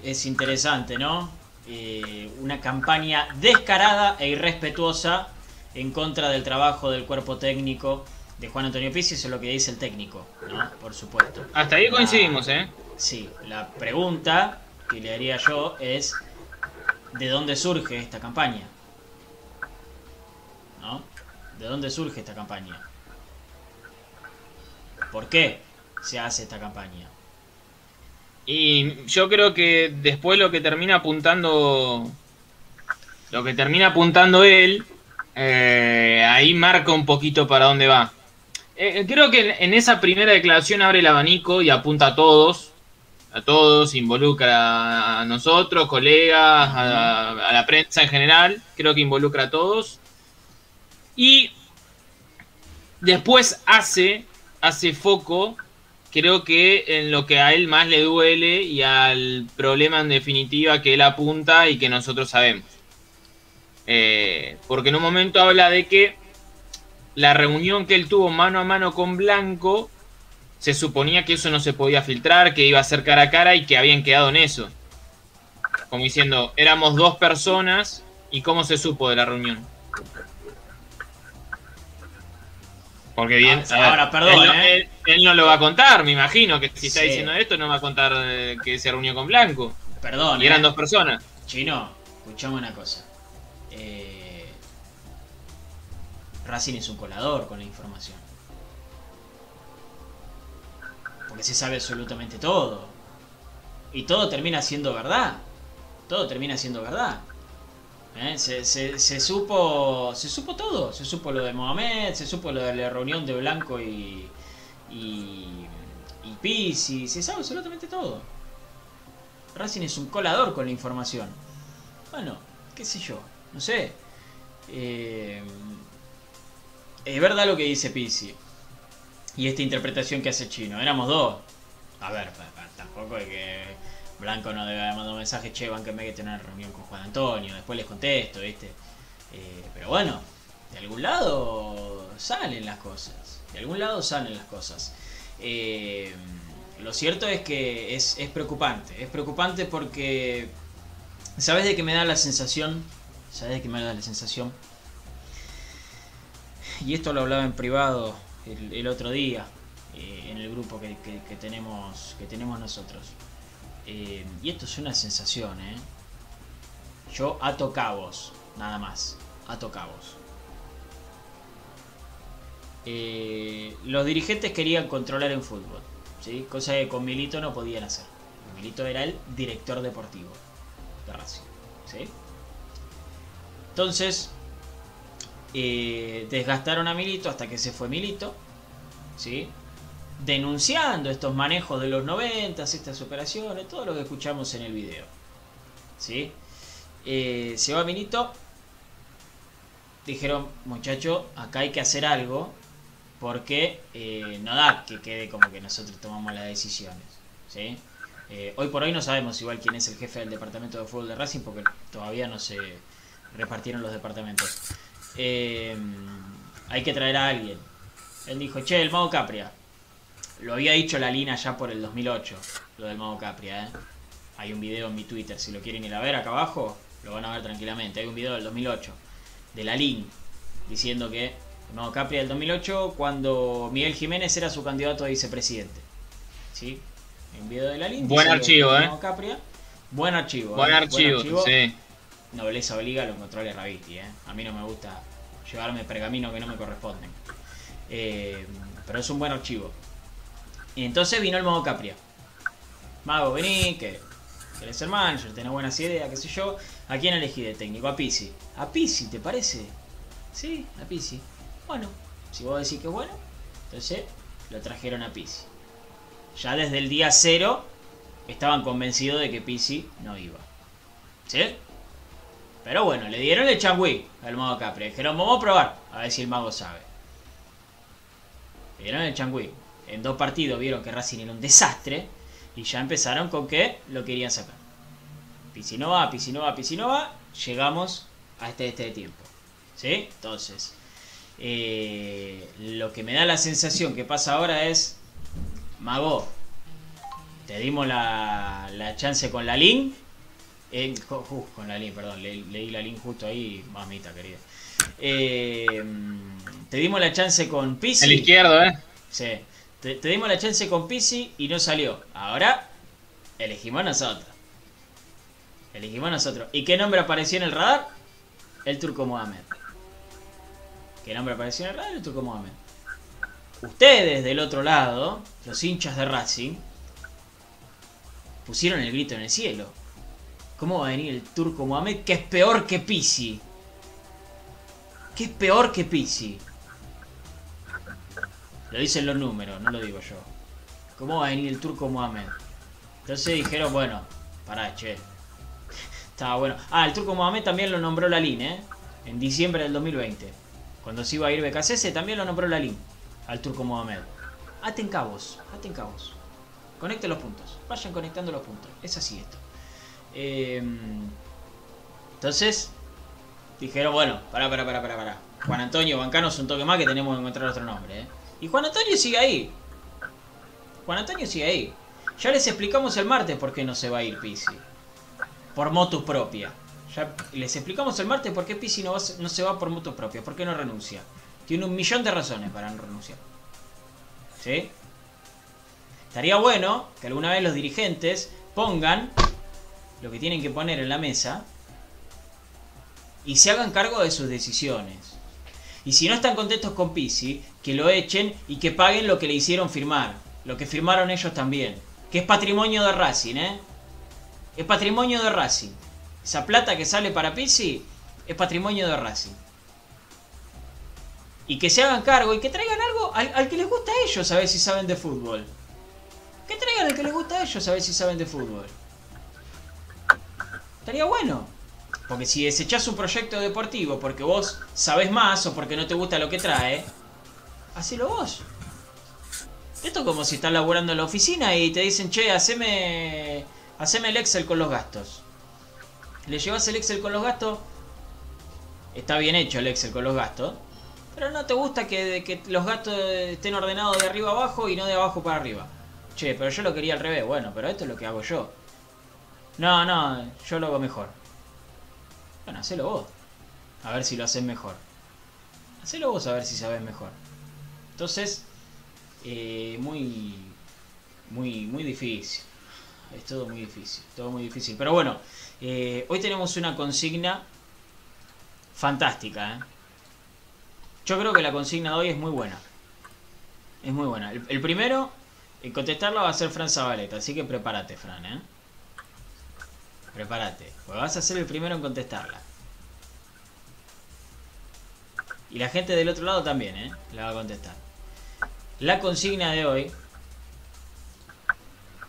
es interesante, ¿no? Eh, una campaña descarada e irrespetuosa en contra del trabajo del cuerpo técnico de Juan Antonio Pizzi, eso es lo que dice el técnico, ¿no? Por supuesto. Hasta ahí coincidimos, ¿eh? Sí, la pregunta que le haría yo es, ¿de dónde surge esta campaña? ¿No? ¿De dónde surge esta campaña? ¿Por qué? se hace esta campaña. Y yo creo que después lo que termina apuntando. Lo que termina apuntando él. Eh, ahí marca un poquito para dónde va. Eh, creo que en esa primera declaración abre el abanico y apunta a todos. A todos, involucra a nosotros, colegas, a, a la prensa en general. Creo que involucra a todos. Y después hace, hace foco creo que en lo que a él más le duele y al problema en definitiva que él apunta y que nosotros sabemos. Eh, porque en un momento habla de que la reunión que él tuvo mano a mano con Blanco, se suponía que eso no se podía filtrar, que iba a ser cara a cara y que habían quedado en eso. Como diciendo, éramos dos personas y cómo se supo de la reunión. Porque bien, ah, ahora, perdón, ¿eh? él, no lo va a contar, me imagino, que si está diciendo esto no va a contar eh, que se reunió con Blanco. Perdón. Y eran ¿eh? dos personas. Chino, escuchame una cosa. Racing es un colador con la información. Porque se sabe absolutamente todo. Y todo termina siendo verdad. Todo termina siendo verdad. ¿Eh? Se, supo se supo todo, se supo lo de Mohamed, se supo lo de la reunión de Blanco y, y, y se sabe absolutamente todo. Racing es un colador con la información. Bueno, qué sé yo, no sé. Eh, es verdad lo que dice Pizzi. Y esta interpretación que hace Chino. Éramos dos. A ver, tampoco hay que Blanco no debe haber mandado un mensaje, che, van que me que tener reunión con Juan Antonio, después les contesto, ¿viste? Eh, pero bueno, de algún lado salen las cosas, de algún lado salen las cosas. Eh, lo cierto es que es, preocupante, es preocupante porque ¿Sabes de qué me da la sensación? ¿Sabes qué me da la sensación? Y esto lo hablaba en privado el, otro día, eh, en el grupo que, tenemos, que tenemos nosotros. Eh, y esto es una sensación, ¿eh? Yo ato cabos, nada más. Ato cabos. Eh, los dirigentes querían controlar en fútbol, ¿sí? cosa que con Milito no podían hacer. Milito era el director deportivo de Racing. ¿sí? Entonces, eh, desgastaron a Milito hasta que se fue Milito, ¿sí? denunciando estos manejos de los 90, estas operaciones, todo lo que escuchamos en el video. ¿sí? Eh, se va Milito, dijeron, muchacho, acá hay que hacer algo porque eh, no da que quede como que nosotros tomamos las decisiones. ¿sí? Eh, hoy por hoy no sabemos igual quién es el jefe del departamento de fútbol de Racing porque todavía no se repartieron los departamentos. Eh, hay que traer a alguien. Él dijo, che, el Mago Capria. Lo había dicho la Lina ya por el 2008, lo del Mago Capria. Hay un video en mi Twitter, si lo quieren ir a ver acá abajo, lo van a ver tranquilamente. Hay un video del 2008, de la Lin, diciendo que no, Capri del 2008, cuando Miguel Jiménez era su candidato a vicepresidente. ¿Sí? En video de la línea. Buen archivo, ¿eh? Capria. Buen archivo. Buen, ¿eh? archivo, Buen archivo, sí. Nobleza obliga lo controle Raviti, ¿eh? A mí no me gusta llevarme pergaminos que no me corresponden. Eh, pero es un buen archivo. Y entonces vino el modo Capria. Mago, vení, que querés ser manager, tenés buenas ideas, qué sé yo. ¿A quién elegí de técnico? A Pisi. ¿A Pisi, te parece? Sí, a Pisi. Bueno, si vos decís que es bueno, entonces lo trajeron a Pisi. Ya desde el día cero estaban convencidos de que Pisi no iba. ¿Sí? Pero bueno, le dieron el changui al mago Capri. Dijeron, vamos a probar, a ver si el mago sabe. Le dieron el changui. En dos partidos vieron que Racing era un desastre y ya empezaron con que lo querían sacar. Pisi no va, Pisi no va, Pisi no va. Llegamos a este, este tiempo. ¿Sí? Entonces, eh, lo que me da la sensación que pasa ahora es, Mago, te dimos la, la chance con la con la link, perdón, leí la link justo ahí, mamita querida. Eh, te dimos la chance con Pisi. El izquierdo, ¿eh? Sí. Te, te, dimos la chance con Pisi y no salió. Ahora elegimos nosotros. Elegimos nosotros. ¿Y qué nombre apareció en el radar? El Turco Mohamed que nombre apareció en el radio, Turco Mohamed. Ustedes del otro lado, los hinchas de Racing, pusieron el grito en el cielo. ¿Cómo va a venir el Turco Mohamed que es peor que Pisi? Que es peor que Pisi. Lo dicen los números, no lo digo yo. ¿Cómo va a venir el Turco Mohamed? Entonces dijeron, bueno, pará, che. Estaba bueno. Ah, el Turco Mohamed también lo nombró la ¿eh? En diciembre del 2020. Cuando se iba a ir BKCS también lo nombró Lalín al turco Mohamed. Aten cabos, aten cabos. Conecten los puntos. Vayan conectando los puntos. Es así esto. Em, entonces, dijeron, bueno, pará, pará, pará, pará, pará. Juan Antonio, bancanos un toque más que tenemos que encontrar otro nombre. ¿eh? Y Juan Antonio sigue ahí. Juan Antonio sigue ahí. Ya les explicamos el martes por qué no se va a ir Pisi. Por motus propia. Ya les explicamos el martes por qué Pisi no, no se va por moto propia, por qué no renuncia. Tiene un millón de razones para no renunciar. ¿Sí? Estaría bueno que alguna vez los dirigentes pongan lo que tienen que poner en la mesa y se hagan cargo de sus decisiones. Y si no están contentos con Pisi, que lo echen y que paguen lo que le hicieron firmar. Lo que firmaron ellos también. Que es patrimonio de Racing, ¿eh? Es patrimonio de Racing. Esa plata que sale para Pizzi es patrimonio de Racing. Y que se hagan cargo y que traigan algo al, que les gusta a ellos a ver si saben de fútbol. Que traigan al que les gusta a ellos a ver si saben de fútbol. Estaría bueno. Porque si desechás un proyecto deportivo porque vos sabés más o porque no te gusta lo que trae, hacelo vos. Esto es como si estás laburando en la oficina y te dicen, che, haceme, haceme el Excel con los gastos. Le llevas el Excel con los gastos. Está bien hecho el Excel con los gastos. Pero no te gusta que, que los gastos estén ordenados de arriba abajo y no de abajo para arriba. Che, pero yo lo quería al revés. Bueno, pero esto es lo que hago yo. No, no, yo lo hago mejor. Bueno, hacelo vos. A ver si lo haces mejor. Hacelo vos a ver si sabes mejor. Entonces, eh, muy, muy, muy difícil. Es todo muy difícil, todo muy difícil. Pero bueno, eh, hoy tenemos una consigna fantástica. ¿eh? Yo creo que la consigna de hoy es muy buena. Es muy buena. El, primero en contestarla va a ser Fran Zabaleta, así que prepárate, Fran, ¿eh? Prepárate, porque vas a ser el primero en contestarla. Y la gente del otro lado también, ¿eh? La va a contestar. La consigna de hoy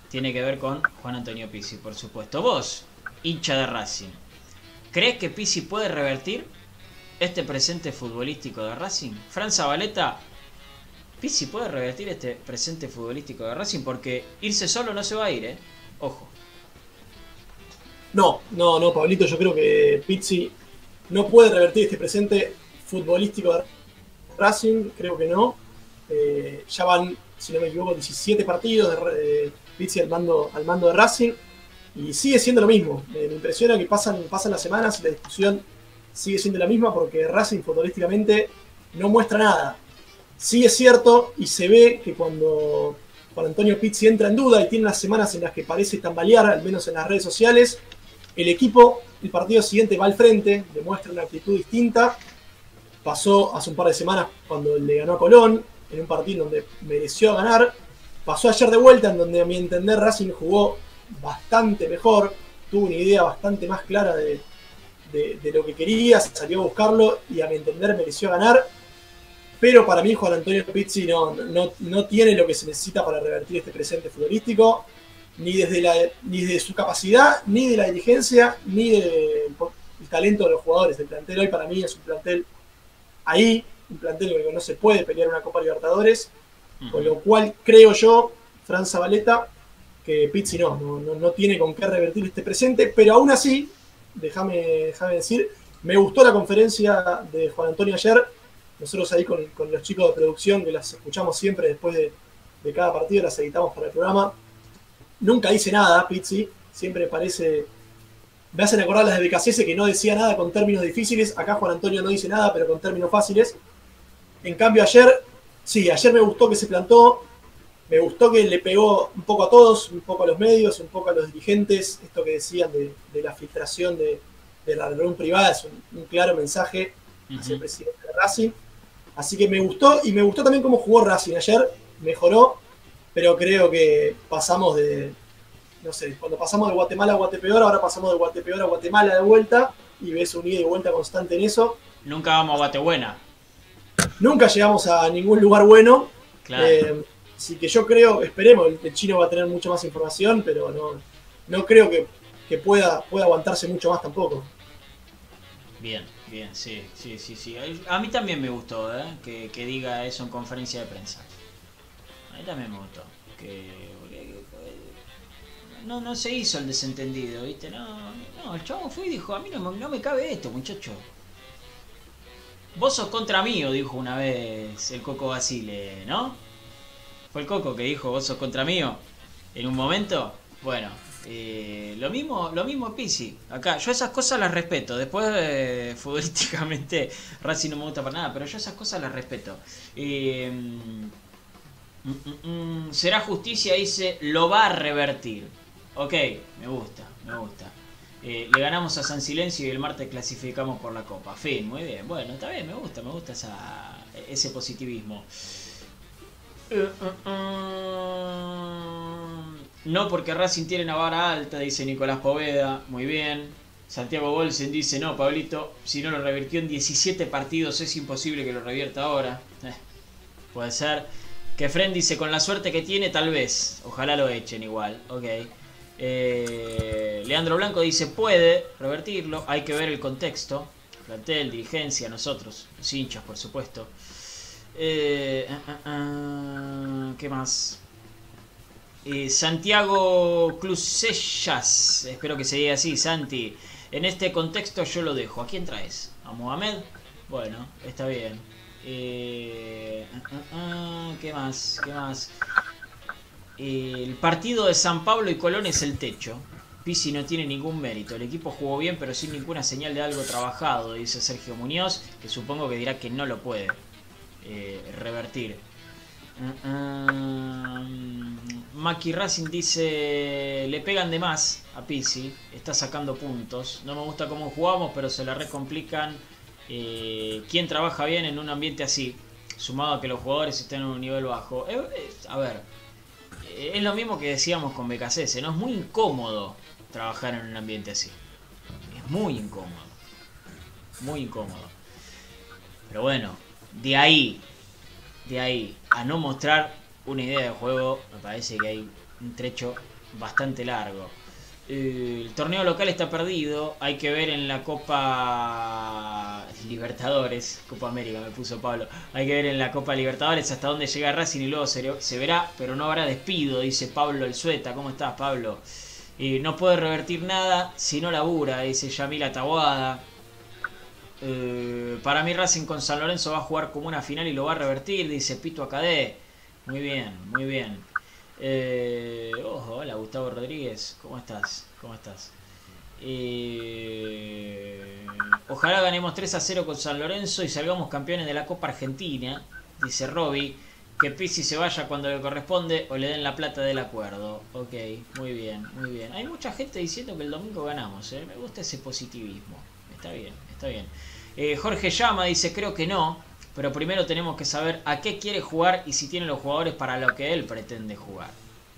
tiene que ver con Juan Antonio Pizzi, por supuesto. Vos, hincha de Racing, ¿crees que Pizzi puede revertir este presente futbolístico de Racing? Fran Zabaleta, Pizzi puede revertir este presente futbolístico de Racing porque irse solo no se va a ir, ¿eh? Ojo. No, no, no, Pablito, yo creo que Pizzi no puede revertir este presente futbolístico de Racing, creo que no. Eh, ya van, si no me equivoco, 17 partidos de Pizzi al mando, al mando de Racing y sigue siendo lo mismo. me impresiona que pasan, pasan las semanas y la discusión sigue siendo la misma porque Racing futbolísticamente no muestra nada. Sí es cierto y se ve que cuando Juan Antonio Pizzi entra en duda y tiene las semanas en las que parece tambalear, al menos en las redes sociales, el equipo el partido siguiente va al frente, demuestra una actitud distinta pasó hace un par de semanas cuando le ganó a Colón, en un partido donde mereció ganar. Pasó ayer de vuelta, en donde a mi entender Racing jugó bastante mejor, tuvo una idea bastante más clara de, lo que quería, salió a buscarlo y a mi entender mereció ganar. Pero para mí Juan Antonio Pizzi no, no, tiene lo que se necesita para revertir este presente futbolístico, ni desde, la, ni desde su capacidad, ni de la dirigencia, ni del talento de los jugadores. El plantel hoy para mí es un plantel ahí, un plantel en el que no se puede pelear una Copa Libertadores, con lo cual creo yo, Fran Zabaleta, que Pizzi no, no, tiene con qué revertir este presente, pero aún así, déjame, decir, me gustó la conferencia de Juan Antonio ayer, nosotros ahí con, los chicos de producción, que las escuchamos siempre después de, de cada partido, las editamos para el programa, nunca dice nada, Pizzi, siempre parece me hacen acordar las de BKCS que no decía nada con términos difíciles. Acá Juan Antonio no dice nada, pero con términos fáciles. En cambio, ayer, sí, ayer me gustó que se plantó. Me gustó que le pegó un poco a todos, un poco a los medios, un poco a los dirigentes. Esto que decían de, la filtración de, la reunión privada es un, claro mensaje hacia el presidente de Racing. Así que me gustó y me gustó también cómo jugó Racing ayer. Mejoró, pero creo que pasamos de, no sé, cuando pasamos de Guatemala a Guatepeor, ahora pasamos de Guatepeor a Guatemala de vuelta y ves un ida y vuelta constante en eso. Nunca vamos a Guatebuena. Nunca llegamos a ningún lugar bueno. Claro. Eh, así que yo creo, esperemos, el, chino va a tener mucha más información, pero no, no creo que, pueda, pueda aguantarse mucho más tampoco. Bien, bien, sí, sí, sí, sí. A mí también me gustó ¿eh? que, que diga eso en conferencia de prensa. Mí también me gustó. Que no, no se hizo el desentendido, ¿viste? No, no, el chavo fue y dijo, a mí no, no me cabe esto, muchacho. Vos sos contra mío, dijo una vez el Coco Basile, ¿no? Fue el Coco que dijo, vos sos contra mío, en un momento. Bueno, eh, lo mismo, lo mismo Pisi. Acá, yo esas cosas las respeto. Después, eh, futbolísticamente, Racing no me gusta para nada, pero yo esas cosas las respeto. Eh, mm, mm, mm, será justicia, dice, lo va a revertir. Ok, me gusta, me gusta. Eh, le ganamos a San Silencio y el martes clasificamos por la Copa. Fin, muy bien. Bueno, está bien, me gusta, me gusta ese positivismo. Eh, eh, no porque Racing tiene una vara alta, dice Nicolás Poveda. Muy bien. Santiago Bolsen dice, no, Pablito, si no lo revirtió en 17 partidos es imposible que lo revierta ahora. puede ser. Que Fren dice, con la suerte que tiene, tal vez. Ojalá lo echen igual. Ok. Eh, Leandro Blanco dice, puede revertirlo, hay que ver el contexto. Plantel, dirigencia, nosotros, los hinchas, por supuesto. Eh, ah, ah, ah, ¿Qué más? Eh, Santiago Clusellas, espero que se diga así, Santi. En este contexto yo lo dejo. ¿A quién traes? ¿A Mohamed? Bueno, está bien. ¿Qué más? ¿Qué más? el partido de San Pablo y Colón es el techo. Pisi no tiene ningún mérito. El equipo jugó bien, pero sin ninguna señal de algo trabajado, dice Sergio Muñoz, que supongo que dirá que no lo puede eh, revertir. Maki Racing dice: Le pegan de más a Pisi, está sacando puntos. No me gusta cómo jugamos, pero se la recomplican. Eh, ¿Quién trabaja bien en un ambiente así? Sumado a que los jugadores estén en un nivel bajo. Eh, a ver, es lo mismo que decíamos con BKC, ¿no? Es muy incómodo trabajar en un ambiente así. Es muy incómodo. Muy incómodo. Pero bueno, de ahí, de ahí a no mostrar una idea de juego, me parece que hay un trecho bastante largo. El torneo local está perdido, hay que ver en la Copa Libertadores, Copa América me puso Pablo, hay que ver en la Copa Libertadores hasta dónde llega Racing y luego se, verá, pero no habrá despido, dice Pablo El Sueta, ¿cómo estás Pablo? no puede revertir nada si no labura, dice Yamila Taguada. Eh, para mí Racing con San Lorenzo va a jugar como una final y lo va a revertir, dice Pito Acadé. Muy bien, muy bien. Eh, hola Gustavo Rodríguez, ¿cómo estás? ¿Cómo estás? Eh, ojalá ganemos 3 a 0 con San Lorenzo y salgamos campeones de la Copa Argentina, dice Roby que Pisi se vaya cuando le corresponde o le den la plata del acuerdo. Ok, muy bien, muy bien. Hay mucha gente diciendo que el domingo ganamos, ¿eh? me gusta ese positivismo. Está bien, está bien. Eh, Jorge Llama dice, creo que no, pero primero tenemos que saber a qué quiere jugar y si tiene los jugadores para lo que él pretende jugar.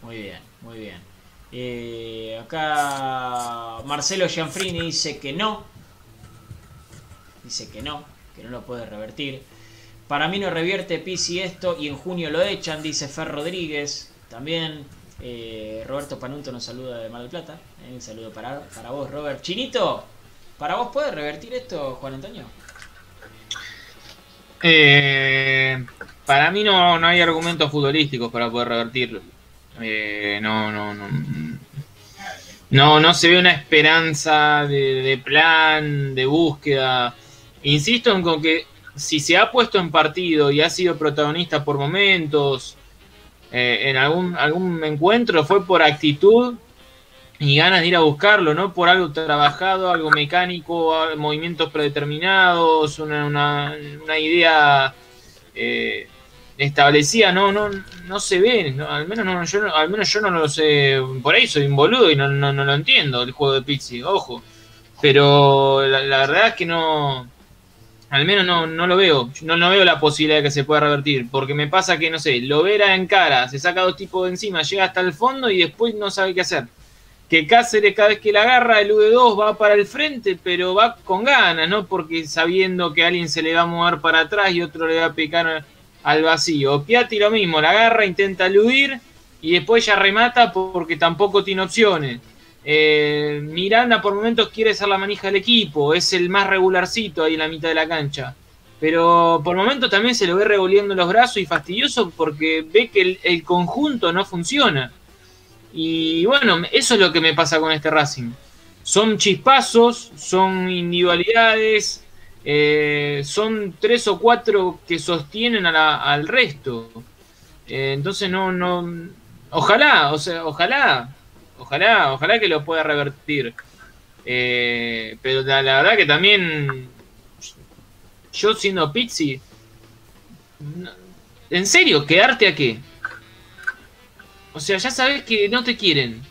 Muy bien, muy bien. Eh, acá Marcelo Gianfrini dice que no. Dice que no, que no lo puede revertir. Para mí no revierte Pisi esto y en junio lo echan, dice Fer Rodríguez. También eh, Roberto Panunto nos saluda de Mar del Plata. Eh, un saludo para, para vos, Robert. Chinito, ¿para vos puede revertir esto, Juan Antonio? Eh, para mí no, no hay argumentos futbolísticos para poder revertirlo. no, no, no. No, no se ve una esperanza de, de plan, de búsqueda. Insisto en con que si se ha puesto en partido y ha sido protagonista por momentos, eh, en algún, algún encuentro, fue por actitud y ganas de ir a buscarlo, no por algo trabajado, algo mecánico, movimientos predeterminados, una, una, idea eh, establecida, no, no, no se ve, al, menos no, yo, al menos yo no lo sé, por ahí soy un boludo y no, no, lo entiendo el juego de Pizzi, ojo, pero la verdad es que no, al menos no, no lo veo. No, no veo la posibilidad de que se pueda revertir. Porque me pasa que, no sé, lo verá en cara, se saca dos tipos de encima, llega hasta el fondo y después no sabe qué hacer. Que Cáceres cada vez que la agarra, el V2 va para el frente, pero va con ganas, ¿no? Porque sabiendo que alguien se le va a mover para atrás y otro le va a picar al vacío. Piatti lo mismo, la agarra, intenta eludir y después ya remata porque tampoco tiene opciones. Eh, Miranda por momentos quiere ser la manija del equipo, es el más regularcito ahí en la mitad de la cancha. Pero por momentos también se lo ve revolviendo los brazos y fastidioso porque ve que el, conjunto no funciona. Y bueno, eso es lo que me pasa con este Racing. Son chispazos, son individualidades, eh, son tres o cuatro que sostienen al resto. Eh, entonces no, no, ojalá, o sea, ojalá Ojalá, ojalá que lo pueda revertir. Eh, pero la, verdad que también yo siendo Pizzi, ¿en serio? ¿Quedarte a qué? O sea, ya sabes que no te quieren.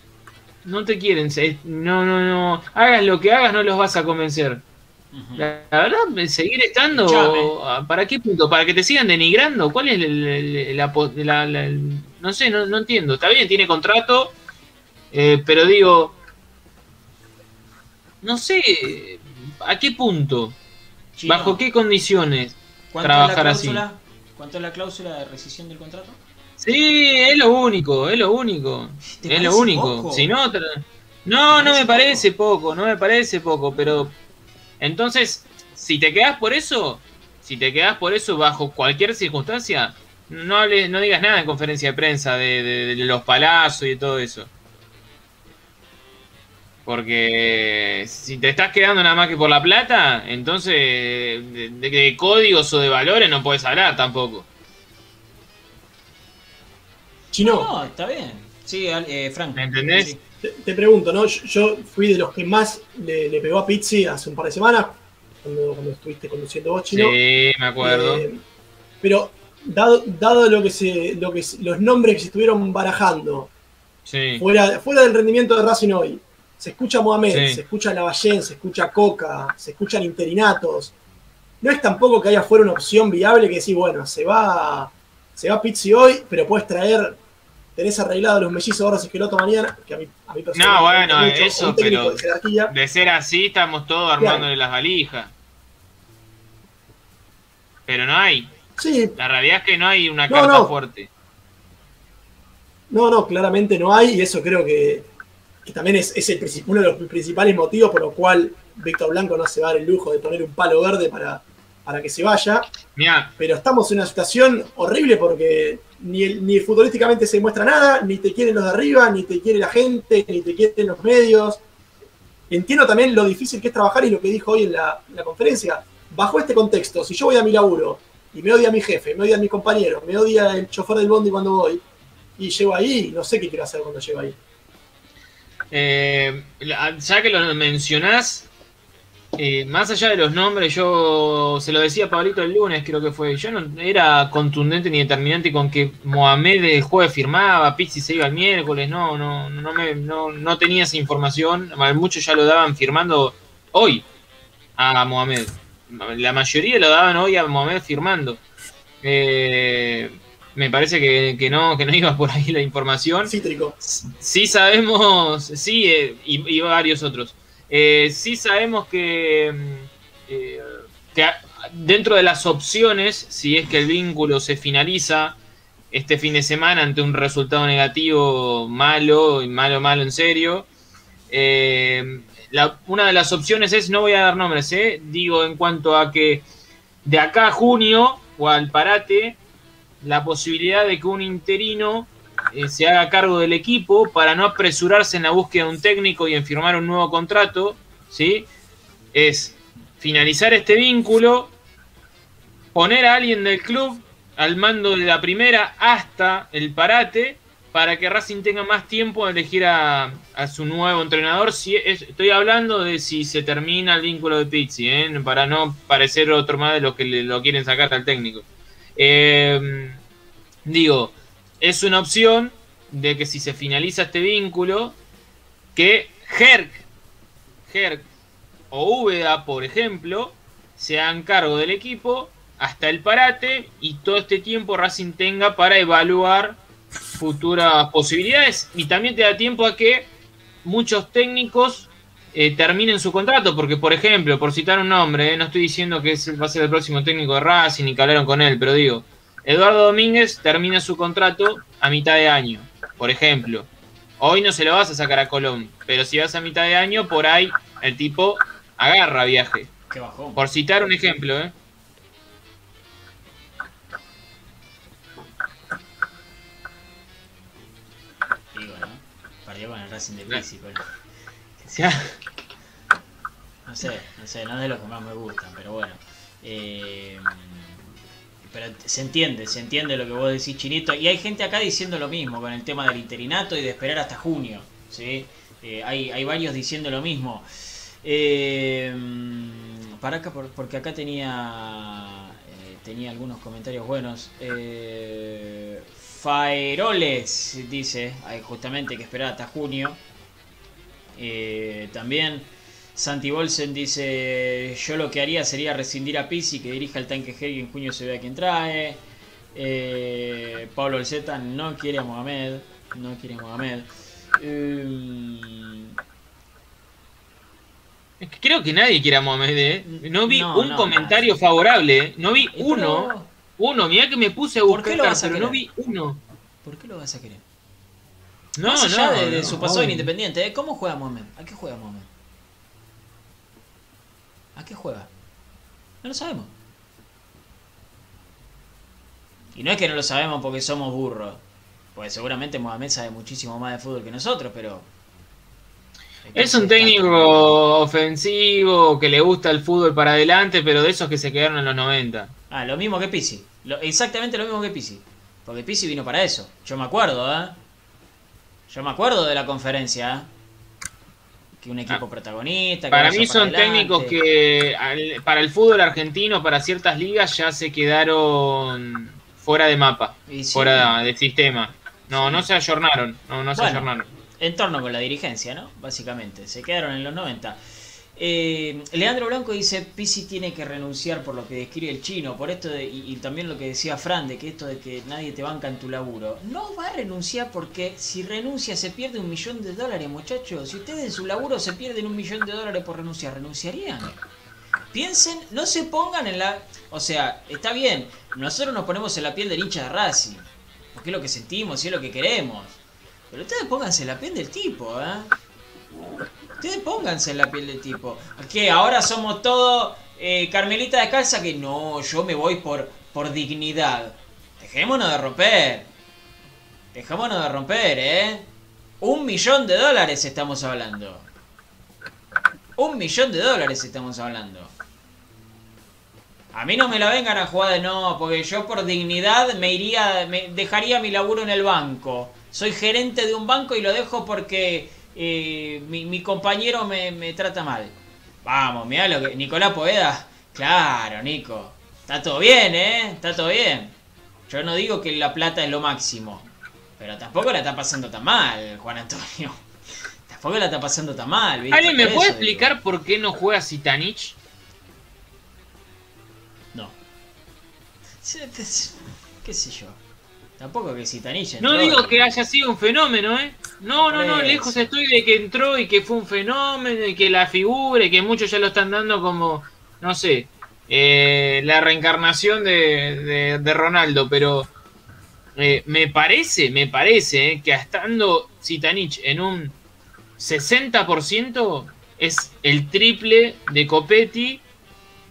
No te quieren. No, no, no. Hagas lo que hagas, no los vas a convencer. la, verdad, seguir estando. ¿Para qué punto? ¿Para que te sigan denigrando? ¿Cuál es la, no sé, no, no entiendo. Está bien, tiene contrato eh, pero digo, no sé, ¿a qué punto? ¿Bajo qué condiciones trabajar así? ¿Cuánto es la cláusula de rescisión del contrato? Sí, es lo único, es lo único. Es lo único. Si no, no, no me parece poco, no me parece poco, pero entonces, si te quedas por eso, si te quedas por eso bajo cualquier circunstancia, no, no digas nada en conferencia de prensa de los palazos y todo eso. Porque si te estás quedando nada más que por la plata, entonces de, códigos o de valores no puedes hablar tampoco. Chino. No, está bien. Sí, eh, Frank. ¿Me entendés? te, pregunto, ¿no? Yo, fui de los que más le, pegó a Pizzi hace un par de semanas, cuando, estuviste conduciendo vos, Chino. Sí, me acuerdo. Eh, pero dado, dado lo que se, lo que, los nombres que se estuvieron barajando, fuera, fuera del rendimiento de Racing hoy, se escucha Mohamed, se escucha Lavallén, se escucha Coca, se escuchan interinatos. No es tampoco que haya fuera una opción viable que decir, bueno, se va, se va Pizzi hoy, pero puedes traer tenés arreglado los mellizos ahora Esqueloto mañana, que a mí, a mí No, bueno, eso, pero de, ser así estamos todos armándole las valijas. Pero no hay. Sí. La realidad es que no hay una carta fuerte. No, no, claramente no hay, y eso creo que, también es, uno de los principales motivos por los cual Víctor Blanco no se va a dar el lujo de poner un palo verde para, para que se vaya. Pero estamos en una situación horrible porque ni, ni futbolísticamente se demuestra nada, ni te quieren los de arriba, ni te quiere la gente, ni te quieren los medios. Entiendo también lo difícil que es trabajar y lo que dijo hoy en la, conferencia. Bajo este contexto, si yo voy a mi laburo y me odia mi jefe, me odia mi compañero, me odia el chofer del bondi cuando voy, y llego ahí, no sé qué quiero hacer cuando llego ahí. Eh, ya que lo mencionás, eh, más allá de los nombres, yo se lo decía a Pablito el lunes, creo que fue. Yo no era contundente ni determinante con que Mohamed el jueves firmaba, Pizzi se iba el miércoles, no, no, no, me, no, tenía esa información. Muchos ya lo daban firmando hoy a Mohamed. La mayoría lo daban hoy a Mohamed firmando. Eh, me parece que, no, que no iba por ahí la información. Cítrico. Sí sabemos, sí, eh, y varios otros. Eh, sí sabemos que, mm, eh, dentro de las opciones, si es que el vínculo se finaliza este fin de semana ante un resultado negativo malo, malo, malo en serio, eh, una de las opciones es, no voy a dar nombres, digo en cuanto a que de acá a junio o al parate, la posibilidad de que un interino eh, se haga cargo del equipo para no apresurarse en la búsqueda de un técnico y en firmar un nuevo contrato, ¿sí? Es finalizar este vínculo, poner a alguien del club al mando de la primera hasta el parate para que Racing tenga más tiempo de elegir a, su nuevo entrenador. Si estoy hablando de si se termina el vínculo de Pizzi, ¿eh? para no parecer otro más de los que lo quieren sacar al técnico. Eh, digo, es una opción de que si se finaliza este vínculo, que Herc, Herc o Úbeda, por ejemplo, se hagan cargo del equipo hasta el parate y todo este tiempo Racing tenga para evaluar futuras posibilidades. Y también te da tiempo a que muchos técnicos eh, terminen su contrato, porque por ejemplo, por citar un nombre, eh, no estoy diciendo que va a ser el próximo técnico de Racing ni que hablaron con él, pero digo, Eduardo Domínguez termina su contrato a mitad de año, por ejemplo. Hoy no se lo vas a sacar a Colón, pero si vas a mitad de año, por ahí el tipo agarra viaje. Qué bajón. Por citar un ejemplo, ¿eh? Bueno, perdió con el Racing de pero... No sé, no sé, no es de los que más me gustan, pero bueno. Eh, pero se entiende, se entiende lo que vos decís, Chinito. Y hay gente acá diciendo lo mismo con el tema del interinato y de esperar hasta junio. ¿sí? Eh, hay, hay, varios diciendo lo mismo. Eh, para acá, porque acá tenía, eh, tenía algunos comentarios buenos. Eh, Faeroles dice justamente que esperar hasta junio. también Santi Bolsen dice, yo lo que haría sería rescindir a Pizzi, que dirija el tanque G y en junio se vea quién trae. Eh, Pablo Olzeta no quiere a Mohamed, no quiere a Mohamed. Em, creo que nadie quiere a Mohamed, ¿eh? No vi un comentario favorable, ¿eh? no vi uno. Uno, mira que me puse a buscar, pero no vi uno. ¿Por qué lo vas a querer? No, Más allá no, de, su pasado en Independiente, ¿cómo juega Mohamed? ¿A qué juega Mohamed? ¿A qué juega? No lo sabemos. Y no es que no lo sabemos porque somos burros. Pues seguramente Mohamed sabe muchísimo más de fútbol que nosotros, pero... Es un técnico ofensivo que le gusta el fútbol para adelante, pero de esos que se quedaron en los 90. Ah, lo mismo que Pisi. exactamente lo mismo que Pisi. Porque Pisi vino para eso. Yo me acuerdo, ¿eh? Yo me acuerdo de la conferencia, ¿eh? Que un equipo ah. protagonista. para mí son técnicos que para el fútbol argentino, para ciertas ligas, ya se quedaron fuera de mapa, fuera de sistema. No, no se ayornaron, no, no se ayornaron. En torno con la dirigencia, ¿no? Básicamente, se quedaron en los 90. Eh, Leandro Blanco dice, Pisi tiene que renunciar por lo que describe el chino, por esto y, también lo que decía Fran, de que esto de que nadie te banca en tu laburo. No va a renunciar porque si renuncia se pierde un millón de dólares, muchachos. Si ustedes en su laburo se pierden un millón de dólares por renunciar, ¿renunciarían? Piensen, no se pongan en la... O sea, está bien, nosotros nos ponemos en la piel del hincha de Racing, porque es lo que sentimos y es lo que queremos. Pero ustedes pónganse en la piel del tipo, ¿eh? Ustedes pónganse en la piel del tipo. Que ahora somos todos eh, Carmelita descalza que no, yo me voy por, por dignidad. Dejémonos de romper. Dejémonos de romper, ¿eh? Un millón de dólares estamos hablando. Un millón de dólares estamos hablando. A mí no me la vengan a jugar de no, porque yo por dignidad me iría, me dejaría mi laburo en el banco. Soy gerente de un banco y lo dejo porque mi, compañero me, trata mal. Vamos, mira lo que. Nicolás Poeda. Claro, Nico. Está todo bien, ¿eh? Está todo bien. Yo no digo que la plata es lo máximo. Pero tampoco la está pasando tan mal, Juan Antonio. Tampoco la está pasando tan mal, ¿viste? ¿Alguien me puede explicar por qué no juega Sitanich? No. ¿Qué sé yo? Tampoco que Zitanich No digo que haya sido un fenómeno, ¿eh? No, no, no, lejos estoy de que entró y que fue un fenómeno y que la figura y que muchos ya lo están dando como, no sé, eh, la reencarnación de, de, Ronaldo, pero eh, me parece, me parece eh, que estando Zitanich en un 60% es el triple de Copetti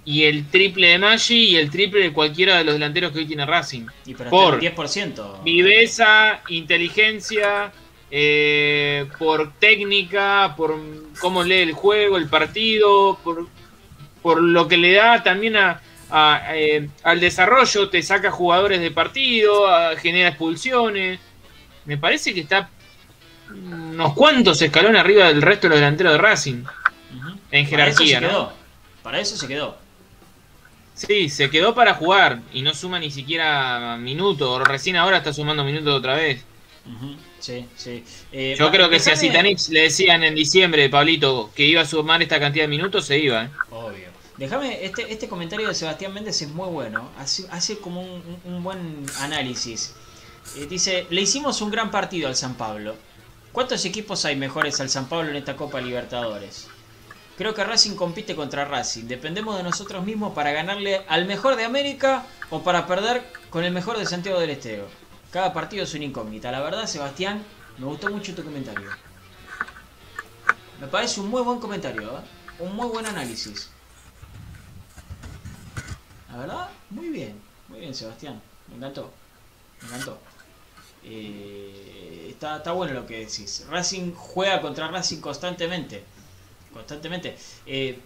y el triple de Maggi y el triple de cualquiera de los delanteros que hoy tiene Racing. Y por 10%. Viveza, inteligencia, eh, por técnica, por cómo lee el juego, el partido, por, por lo que le da también a, eh, al desarrollo, te saca jugadores de partido, genera expulsiones. Me parece que está unos cuantos escalones arriba del resto de los delanteros de Racing. En jerarquía, ¿no? Para eso se quedó. Sí, se quedó para jugar y no suma ni siquiera minutos. Recién ahora está sumando minutos otra vez. Sí, sí. Eh, Yo creo que si a Citanix le decían en diciembre, Pablito, que iba a sumar esta cantidad de minutos, se iba. ¿eh? Obvio. Déjame, este, este comentario de Sebastián Méndez es muy bueno. Hace, hace como un, buen análisis. Eh, dice, le hicimos un gran partido al San Pablo. ¿Cuántos equipos hay mejores al San Pablo en esta Copa Libertadores? Creo que Racing compite contra Racing. Dependemos de nosotros mismos para ganarle al mejor de América o para perder con el mejor de Santiago del Estero. Cada partido es una incógnita. La verdad, Sebastián, me gustó mucho tu comentario. Me parece un muy buen comentario, ¿eh? un muy buen análisis. La verdad, muy bien. Muy bien, Sebastián. Me encantó. Me encantó. Eh, está, está bueno lo que decís. Racing juega contra Racing constantemente constantemente. Eh,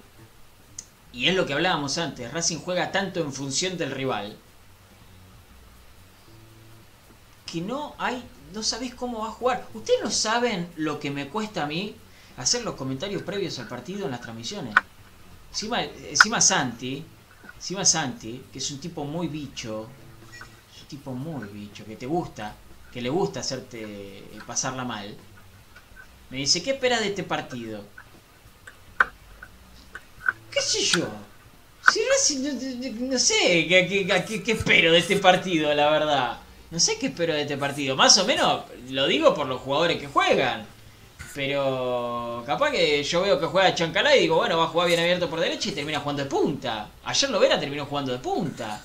y es lo que hablábamos antes, Racing juega tanto en función del rival que no hay, no sabéis cómo va a jugar. Ustedes no saben lo que me cuesta a mí hacer los comentarios previos al partido en las transmisiones. Encima, encima Santi, encima Santi, que es un tipo muy bicho, un tipo muy bicho, que te gusta, que le gusta hacerte pasarla mal. Me dice, ¿qué esperas de este partido? ¿Qué sé yo? Si no, sé ¿qué, espero de este partido, la verdad. No sé qué espero de este partido. Más o menos lo digo por los jugadores que juegan. Pero capaz que yo veo que juega Chancalá y digo, bueno, va a jugar bien abierto por derecha y termina jugando de punta. Ayer lo verá, terminó jugando de punta.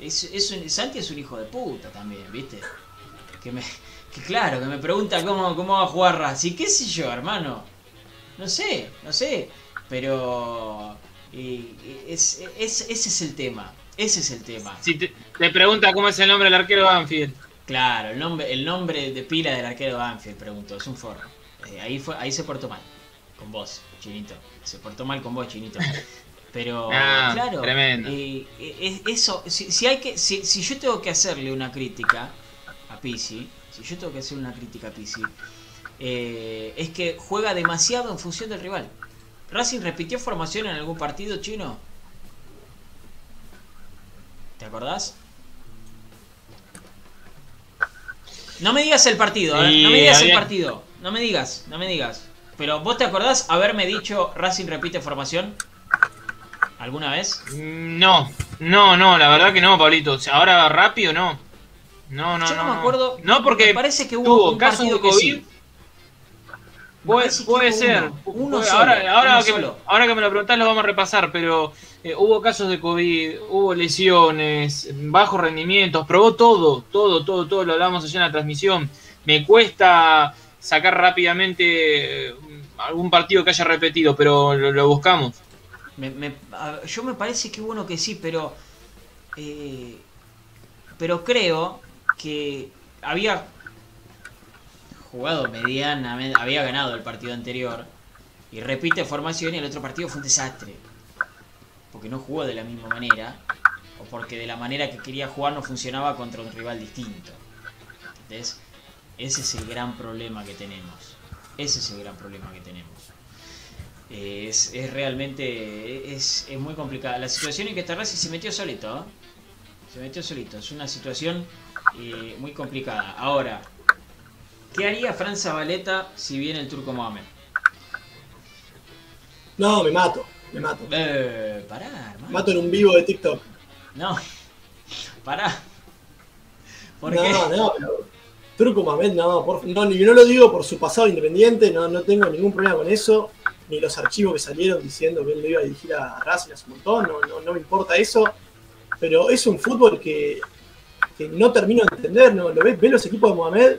Es, es Santi es un hijo de puta también, ¿viste? Que me, que claro, que me pregunta cómo, cómo va a jugar Racing. ¿Qué sé yo, hermano? No sé, no sé. Pero es, ese es el tema. Ese es el tema. Si te, pregunta cómo es el nombre del arquero Banfield. Claro, el nombre, el nombre de pila del arquero Banfield, preguntó. Es un forro. Eh, ahí, fue, ahí se portó mal. Con vos, Chinito. Se portó mal con vos, Chinito. Pero, ah, claro, eh, eh, eso, si, hay que, si, si, yo tengo que hacerle una crítica a Pisi, si yo tengo que hacerle una crítica a Pisi, eh, es que juega demasiado en función del rival. ¿Racing repitió formación en algún partido chino? ¿Te acordás? No me digas el partido, no me digas el partido. No me digas, no me digas. Pero ¿vos te acordás haberme dicho Racing repite formación? ¿Alguna vez? Mm, no, no, no, la verdad que no, Pablito. Ahora rápido no. No, no, Yo no. no me acuerdo. No, porque me parece que hubo un casos de COVID. Puede, puede ser. Uno, ahora, ahora, que, ahora que me lo preguntás lo vamos a repasar, pero eh, hubo casos de COVID, hubo lesiones, bajos rendimientos, probó todo, todo, todo, todo, lo hablamos allá en la transmisión. Me cuesta sacar rápidamente eh, algún partido que haya repetido, pero lo, buscamos. yo me parece que bueno que sí, pero eh, pero creo que había jugado medianamente, había ganado el partido anterior y repite formación y el otro partido fue un desastre. Porque no jugó de la misma manera o porque de la manera que quería jugar no funcionaba contra un rival distinto. Entonces, ese es el gran problema que tenemos. Ese es el gran problema que tenemos. Es, realmente es, muy complicada. La situación en que está Racing se metió solito. ¿eh? Se metió solito. Es una situación eh, muy complicada. Ahora, ¿Qué haría Fran Zabaleta si viene el turco Mohamed? No, me mato, me mato. Eh, pará, hermano. Mato en un vivo de TikTok. No, pará. ¿Por no, qué? no, pero Turco Mohamed no, por, no, no lo digo por su pasado independiente, no, no tengo ningún problema con eso, ni los archivos que salieron diciendo que él lo iba a dirigir a Racing hace un montón, no, no, me importa eso, pero es un fútbol que, que no termino de entender, ¿no? Lo ve, ve los equipos de Mohamed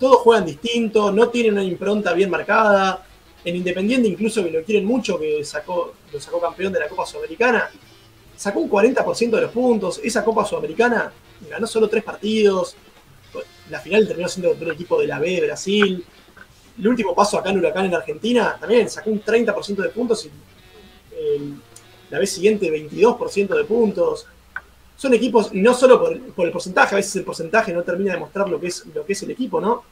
todos juegan distinto, no tienen una impronta bien marcada. En Independiente, incluso que lo quieren mucho, que sacó, lo sacó campeón de la Copa Sudamericana, sacó un 40% de los puntos. Esa Copa Sudamericana ganó solo tres partidos. La final terminó siendo el equipo de la B de Brasil. El último paso acá en Huracán en Argentina también sacó un 30% de puntos y la vez siguiente 22% de puntos son equipos, no solo por, el porcentaje, a veces el porcentaje no termina de mostrar lo que es, lo que es el equipo, ¿no?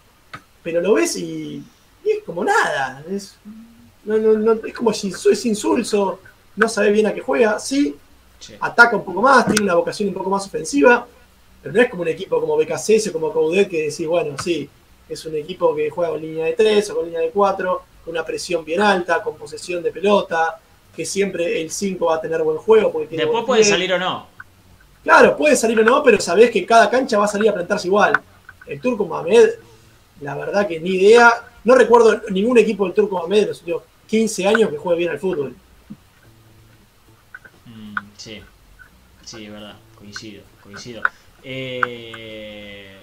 Pero lo ves y, es como nada. Es, es como si es insulso, no sabe bien a qué juega, sí, ataca un poco más, tiene una vocación un poco más ofensiva, pero no es como un equipo como BKCS o como Coudet que decís, bueno, sí, es un equipo que juega con línea de 3 o con línea de 4, con una presión bien alta, con posesión de pelota, que siempre el 5 va a tener buen juego. Porque Después puede salir o no. Claro, puede salir o no, pero sabés que cada cancha va a salir a plantarse igual. El Turco Mohamed, la verdad que ni idea. No recuerdo ningún equipo del Turco Mohamed en los últimos 15 años que juegue bien al fútbol. Mm, sí, sí, verdad, coincido, coincido. Eh,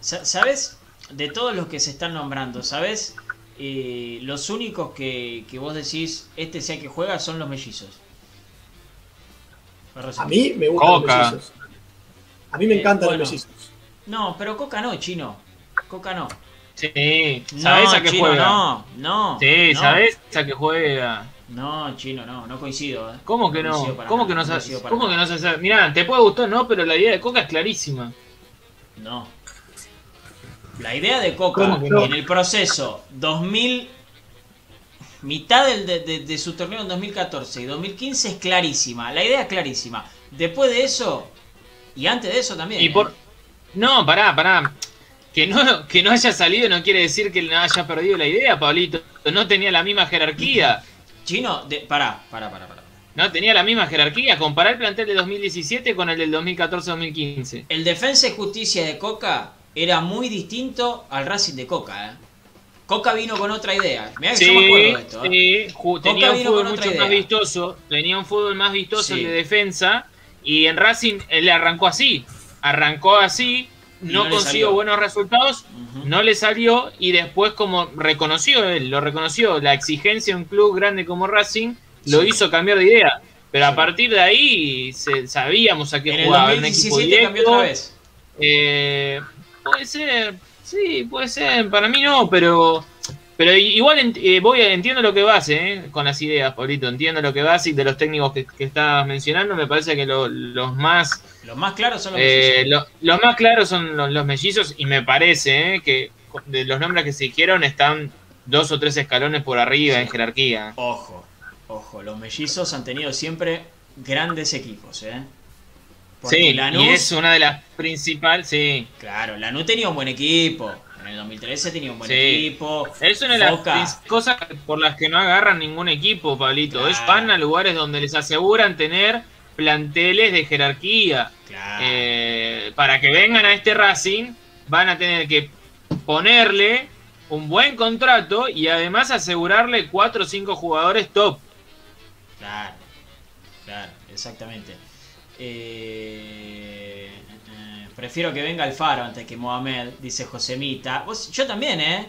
¿Sabes? De todos los que se están nombrando, ¿sabes? Eh, los únicos que, que vos decís, este sea que juega, son los mellizos. A mí me gustan los mellizos. A mí me encantan los mellizos. No, pero Coca no, chino. Coca no. Sí, ¿sabes a qué juega? No, no. Sí, ¿sabes a qué juega? No, chino, no, no coincido. ¿eh? ¿Cómo que no? ¿Cómo que no, ¿Cómo que no se Mirá, te puede gustar, no, pero la idea de Coca es clarísima. No. La idea de Coca en el proceso 2000 mitad de, su torneo en 2014 y 2015 es clarísima. La idea es clarísima. Después de eso, y antes de eso también. Y por... ¿eh? No, pará, pará. Que no, que no haya salido no quiere decir que no haya perdido la idea, Pablito. No tenía la misma jerarquía. Chino, de... pará, pará, pará, pará. No tenía la misma jerarquía. Comparar el plantel de 2017 con el del 2014-2015. El Defensa y Justicia de Coca era muy distinto al Racing de Coca, ¿eh? Coca vino con otra idea. Mirá que yo me acuerdo de esto. ¿eh? Sí, tenía un fútbol mucho más vistoso. Tenía un fútbol más vistoso de defensa. Y en Racing él le arrancó así. Arrancó así. No, consiguió buenos resultados. No le salió. Y después, como reconoció él, lo reconoció, la exigencia de un club grande como Racing, lo hizo cambiar de idea. Pero a partir de ahí sabíamos a qué en jugaba. El 2017 cambió otra vez. Eh, puede ser Sí, puede ser. Para mí no, pero pero igual eh, voy a, entiendo lo que vas eh, con las ideas, Pablito. Entiendo lo que vas y de los técnicos que, que estás mencionando, me parece que los más. Los más claros son los eh, mellizos. los más claros son los, mellizos y me parece que de los nombres que se dijeron están dos o tres escalones por arriba en jerarquía. Ojo, ojo, los mellizos han tenido siempre grandes equipos, ¿eh? Sí, y es una de las principales, sí. Claro, Lanús tenía un buen equipo. En el 2013 tenía un buen equipo. Es una de las cosas por las que no agarran ningún equipo, Pablito. Es van a lugares donde les aseguran tener planteles de jerarquía. Eh, para que vengan a este Racing, van a tener que ponerle un buen contrato y además asegurarle cuatro o cinco jugadores top. Claro, claro, exactamente. Eh, eh, prefiero que venga Alfaro antes que Mohamed, dice Josemita. yo también, ¿eh?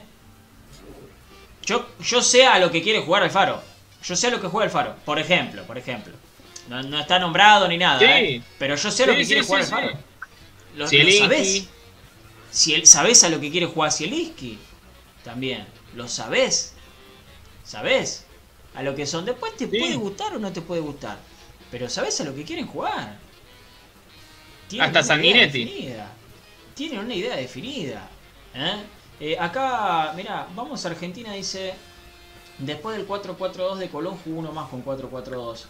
Yo, yo sé a lo que quiere jugar Alfaro. Yo sé a lo que juega Alfaro. Por ejemplo, por ejemplo. No, está nombrado ni nada, ¿eh? Pero yo sé a lo que quiere jugar Alfaro. Lo, sabés. Si él, ¿Sabés a lo que quiere jugar Zielinski? También. ¿Lo sabés? ¿Sabés? A lo que son. Después te puede gustar o no te puede gustar. Pero ¿sabes a lo que quieren jugar? Hasta Sanguinetti. Tienen una idea definida. ¿eh? Eh, acá, mira, vamos a Argentina, dice. Después del 4-4-2 de Colón jugó uno más con 4-4-2.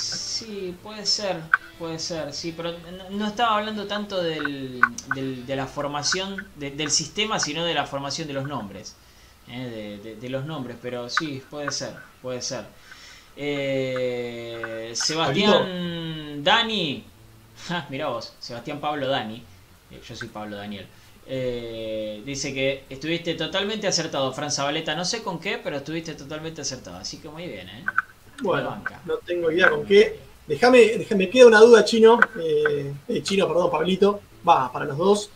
Sí, puede ser, puede ser, sí, pero no estaba hablando tanto del, de la formación del sistema, sino de la formación de los nombres. ¿eh? de, los nombres, pero sí, puede ser, puede ser. Eh, Sebastián Dani. mira vos, Sebastián Pablo Dani. Eh, yo soy Pablo Daniel. Eh, dice que estuviste totalmente acertado, Fran Zabaleta. No sé con qué, pero estuviste totalmente acertado. Así que muy bien, ¿eh? Bueno, no tengo idea con qué. Déjame, déjame, queda una duda, Chino. chino, perdón, Pablito. Va, para los dos.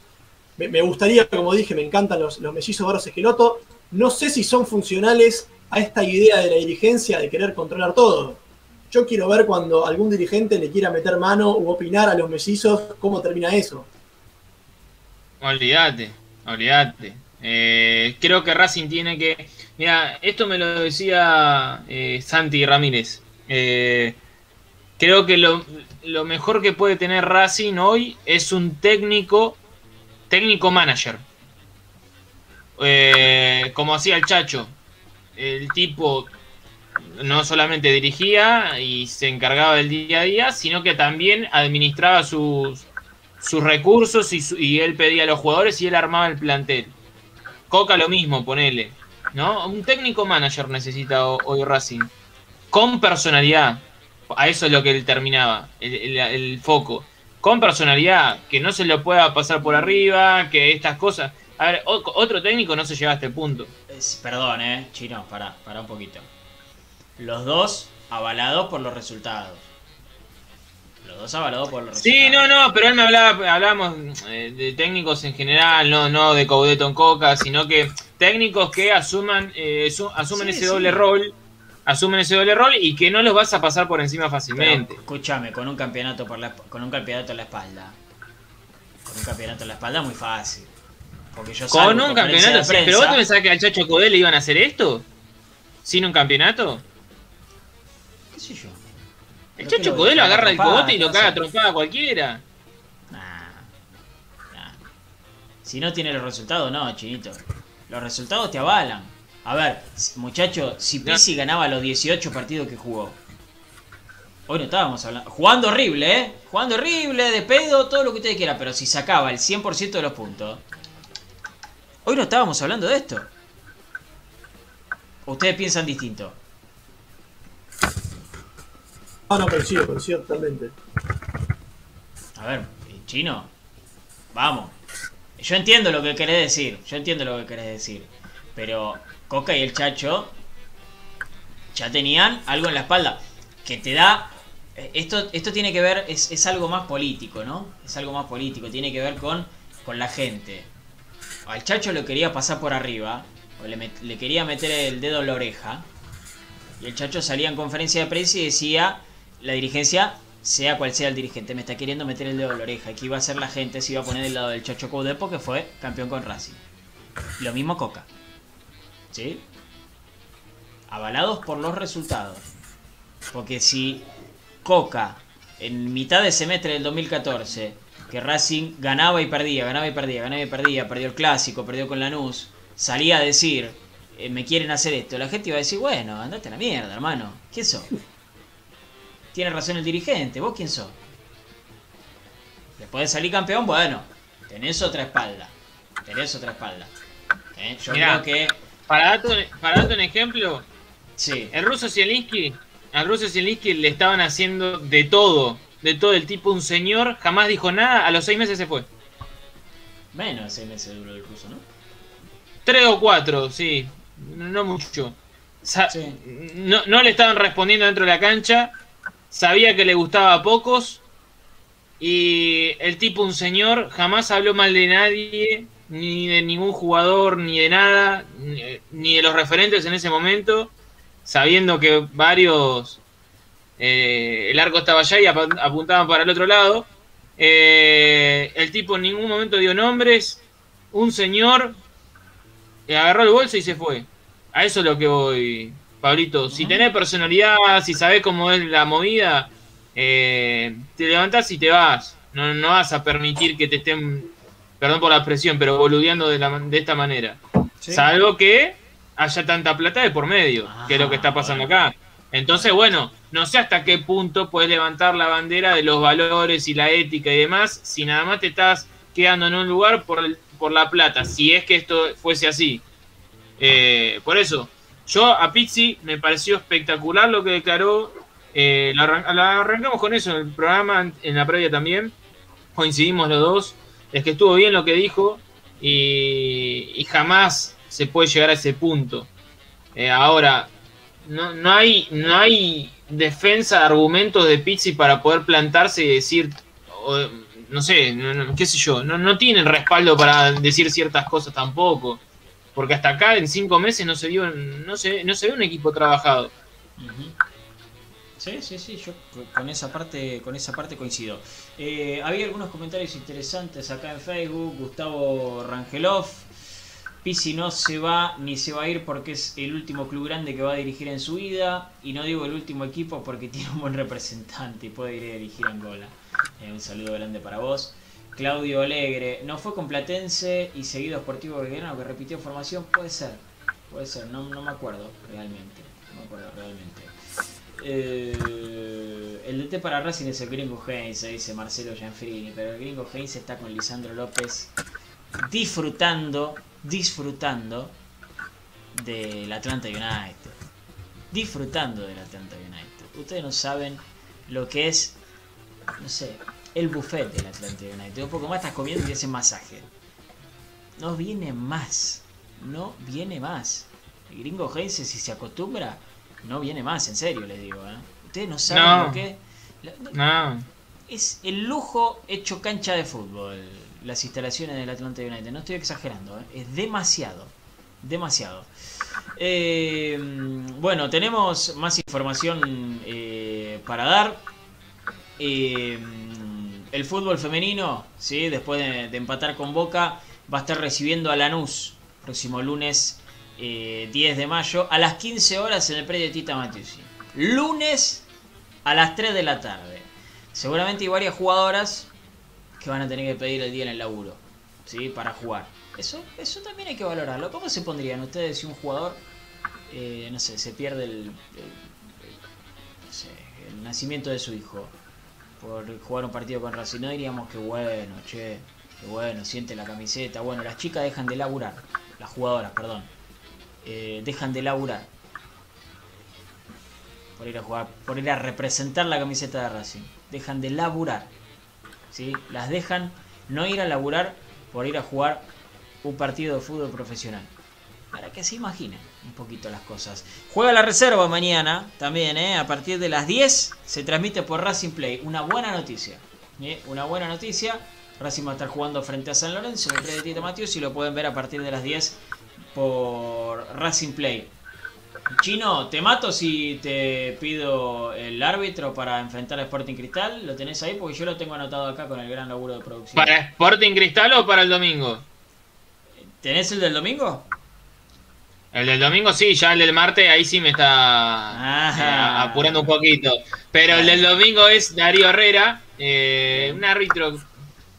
Me, gustaría, como dije, me encantan los, los mellizos Barros Esqueloto. No sé si son funcionales a esta idea de la dirigencia de querer controlar todo. Yo quiero ver cuando algún dirigente le quiera meter mano u opinar a los mellizos cómo termina eso. Olvídate, olvídate. Eh, creo que Racing tiene que. Mira, esto me lo decía eh, Santi Ramírez. Eh, creo que lo, lo, mejor que puede tener Racing hoy es un técnico, técnico manager. como hacía el Chacho el tipo no solamente dirigía y se encargaba del día a día, sino que también administraba sus, sus recursos y, él pedía a los jugadores y él armaba el plantel. Coca lo mismo, ponele. ¿no? Un técnico manager necesita hoy Racing. Con personalidad. A eso es lo que él terminaba, el, foco. Con personalidad, que no se lo pueda pasar por arriba, que estas cosas. A ver, otro técnico no se lleva a este punto perdón, eh, chino, para, para un poquito. Los dos avalados por los resultados. Los dos avalados por los resultados. Sí, no, no, pero él me hablaba, hablamos eh, de técnicos en general, no, no de Coudeton Coca, sino que técnicos que asuman, eh, asumen ese doble rol, asumen ese doble rol y que no los vas a pasar por encima fácilmente. escúchame, con un campeonato por la, con un campeonato en la espalda. Con un campeonato en la espalda muy fácil. Con un campeonato. ¿Pero vos te pensás que al Chacho Codé le iban a hacer esto? ¿Sin un campeonato? ¿Qué sé yo? El Chacho Codé lo agarra el cogote y lo caga trompada a cualquiera. Nah, Si no tiene los resultados, no, chinito. Los resultados te avalan. A ver, muchacho, si Pizzi ganaba los 18 partidos que jugó. Hoy no estábamos hablando. Jugando horrible, ¿eh? Jugando horrible, de pedo, todo lo que usted quiera. Pero si sacaba el 100% de los puntos. Hoy no estábamos hablando de esto. ¿Ustedes piensan distinto? Ah, no, coincido, coincido totalmente. A ver, chino, vamos. Yo entiendo lo que querés decir, yo entiendo lo que querés decir. Pero Coca y el Chacho ya tenían algo en la espalda que te da... Eh, esto, esto tiene que ver, es, es algo más político, ¿no? Es algo más político, tiene que ver con, con la gente al Chacho lo quería pasar por arriba, o le, quería meter el dedo en la oreja, y el Chacho salía en conferencia de prensa y decía, la dirigencia, sea cual sea el dirigente, me está queriendo meter el dedo en la oreja, y que iba a hacer la gente, se iba a poner del lado del Chacho Coudepo, que fue campeón con Racing. Lo mismo Coca. ¿Sí? Avalados por los resultados. Porque si Coca, en mitad de semestre del 2014, que Racing ganaba y perdía, ganaba y perdía, ganaba y perdía, perdió el clásico, perdió con Lanús, salía a decir, eh, me quieren hacer esto, la gente iba a decir, bueno, andate a la mierda, hermano. ¿Quién sos? Tiene razón el dirigente, ¿vos quién sos? Después de salir campeón, bueno, tenés otra espalda. Tenés otra espalda. ¿Eh? Yo creo que. Para darte, para un ejemplo, sí. el ruso Zielinski, al ruso Zielinski le estaban haciendo de todo. De todo el tipo, un señor, jamás dijo nada, a los seis meses se fue. Menos de seis meses duró el ruso, ¿no? Tres o cuatro, sí. No mucho. no, no le estaban respondiendo dentro de la cancha. Sabía que le gustaba a pocos. Y el tipo, un señor, jamás habló mal de nadie ni de ningún jugador, ni de nada, ni, de los referentes en ese momento, sabiendo que varios, eh, el arco estaba allá y apuntaban para el otro lado. Eh, el tipo en ningún momento dio nombres, un señor eh, agarró el bolso y se fue. A eso es lo que voy, Pablito. Si tenés personalidad, si sabés cómo es la movida, te levantás y te vas. No, no vas a permitir que te estén perdón por la expresión, pero boludeando de, la, de esta manera. Salvo que haya tanta plata de por medio, que es lo que está pasando acá. Entonces, bueno, no sé hasta qué punto puedes levantar la bandera de los valores y la ética y demás si nada más te estás quedando en un lugar por, por la plata, si es que esto fuese así. Eh, por eso, yo a Pizzi me pareció espectacular lo que declaró. Eh, la, arrancamos con eso en el programa, en la previa también. Coincidimos los dos es que estuvo bien lo que dijo y, jamás se puede llegar a ese punto. Eh, ahora, no, no, hay, no hay defensa de argumentos de Pizzi para poder plantarse y decir, no sé, qué sé yo, no, no tienen respaldo para decir ciertas cosas tampoco. Porque hasta acá en cinco meses no se vio, no se, no se ve un equipo trabajado. Sí, sí, sí, yo con esa parte, con esa parte coincido. Eh, había algunos comentarios interesantes acá en Facebook. Gustavo Rangelov. Pisi no se va ni se va a ir porque es el último club grande que va a dirigir en su vida. Y no digo el último equipo porque tiene un buen representante y puede ir a dirigir Angola. Eh, un saludo grande para vos. Claudio Alegre, ¿no fue con Platense y seguido Sportivo Belgrano que repitió formación? Puede ser, puede ser, no, no me acuerdo realmente. No me acuerdo realmente. Eh, el DT para Racing es el gringo Heinz, dice Marcelo Gianfrini, pero el gringo Heinz está con Lisandro López disfrutando, disfrutando del Atlanta United. Disfrutando del Atlanta United. Ustedes no saben lo que es, no sé, el buffet del Atlanta United. Un poco más estás comiendo y hacen masaje. No viene más. No viene más. El gringo Heinz, si se acostumbra, no viene más, en serio les digo. ¿eh? Ustedes no saben lo que... No. Es el lujo hecho cancha de fútbol, las instalaciones del Atlanta United. No estoy exagerando, ¿eh? es demasiado. Demasiado. Eh, bueno, tenemos más información para dar. El fútbol femenino, ¿sí? después de, empatar con Boca, va a estar recibiendo a Lanús próximo lunes 10 eh, de mayo a las 15 horas en el predio Tita Matiusi. Lunes a las 3 de la tarde. Seguramente hay varias jugadoras que van a tener que pedir el día en el laburo, ¿sí? Para jugar. Eso, eso también hay que valorarlo. ¿Cómo se pondrían ustedes si un jugador, eh, no sé, se pierde el, el, nacimiento de su hijo por jugar un partido con Racing? No diríamos que bueno, che, que bueno, siente la camiseta. Bueno, las chicas dejan de laburar, las jugadoras, perdón eh, dejan de laburar por ir a jugar, por ir a representar la camiseta de Racing. Dejan de laburar. ¿sí? Las dejan no ir a laburar por ir a jugar un partido de fútbol profesional. Para que se imaginen un poquito las cosas. Juega la reserva mañana también, ¿eh? a partir de las 10 se transmite por Racing Play. Una buena noticia. ¿eh? Una buena noticia. Racing va a estar jugando frente a San Lorenzo en el de Tito Matius y lo pueden ver a partir de las 10 por Racing Play. Chino, ¿te mato si te pido el árbitro para enfrentar a Sporting Cristal? ¿Lo tenés ahí? Porque yo lo tengo anotado acá con el gran laburo de producción. ¿Para Sporting Cristal o para el domingo? ¿Tenés el del domingo? El del domingo sí, ya el del martes ahí sí me está eh, apurando un poquito. Pero el del domingo es Darío Herrera, eh, un árbitro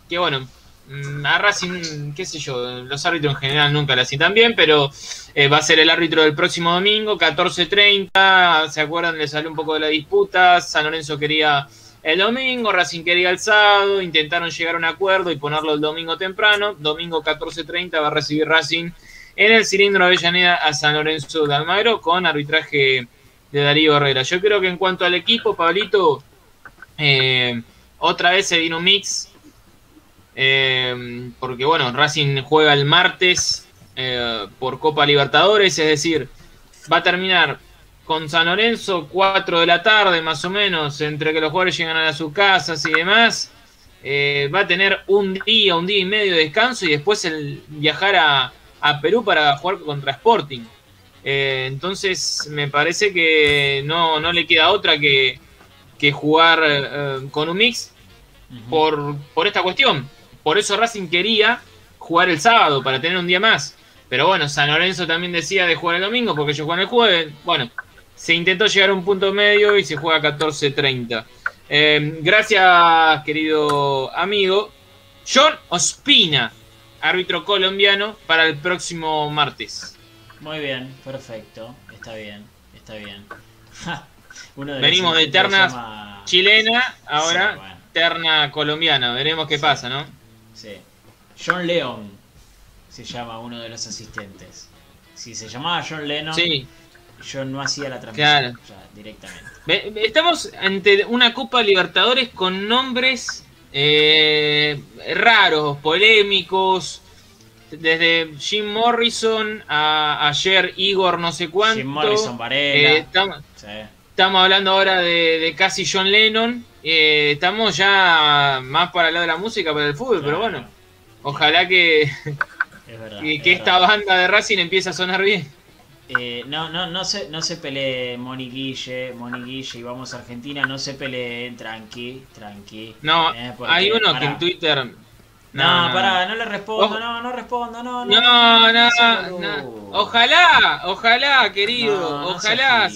que bueno, mm, a Racing, qué sé yo, los árbitros en general nunca lo hacen tan bien, pero eh, va a ser el árbitro del próximo domingo, 14.30, ¿se acuerdan? Le salió un poco de la disputa, San Lorenzo quería el domingo, Racing quería el sábado, intentaron llegar a un acuerdo y ponerlo el domingo temprano, domingo 14.30 va a recibir Racing en el cilindro Avellaneda a San Lorenzo de Almagro con arbitraje de Darío Herrera. Yo creo que en cuanto al equipo, Pablito, eh, otra vez se vino un mix. Eh, porque bueno, Racing juega el martes eh, por Copa Libertadores, es decir, va a terminar con San Lorenzo 4 de la tarde más o menos, entre que los jugadores llegan a sus casas y demás. va a tener un día, un día y medio de descanso y después el viajar a, a Perú para jugar contra Sporting. entonces me parece que no, no le queda otra que, que jugar eh, con un mix por, por esta cuestión. Por eso Racing quería jugar el sábado para tener un día más. Pero bueno, San Lorenzo también decía de jugar el domingo porque ellos juegan el jueves. Bueno, se intentó llegar a un punto medio y se juega a 14.30. Eh, gracias, querido amigo. John Ospina, árbitro colombiano, para el próximo martes. Muy bien, perfecto. Está bien, está bien. Venimos de terna chilena, ahora terna colombiana. Veremos qué pasa, ¿no? Sí. John Leon se llama uno de los asistentes. Si se llamaba John Lennon, yo no hacía la transmisión directamente. Estamos ante una Copa Libertadores con nombres eh, raros, polémicos. Desde Jim Morrison a ayer Igor no sé cuánto. Jim Morrison, Varela. Eh, Estamos hablando ahora de, casi John Lennon. Eh, estamos ya más para el lado de la música, para el fútbol, pero bueno. Ojalá que, que, esta banda de Racing empiece a sonar bien. Eh, no, no, no se, no se pelee Moni Guille, Moni Guille y vamos a Argentina, no se peleen tranqui, tranqui. No, eh, hay uno que en Twitter no, no, pará, no le respondo, no, no respondo, no, no. No, no, Ojalá, ojalá, querido, ojalá.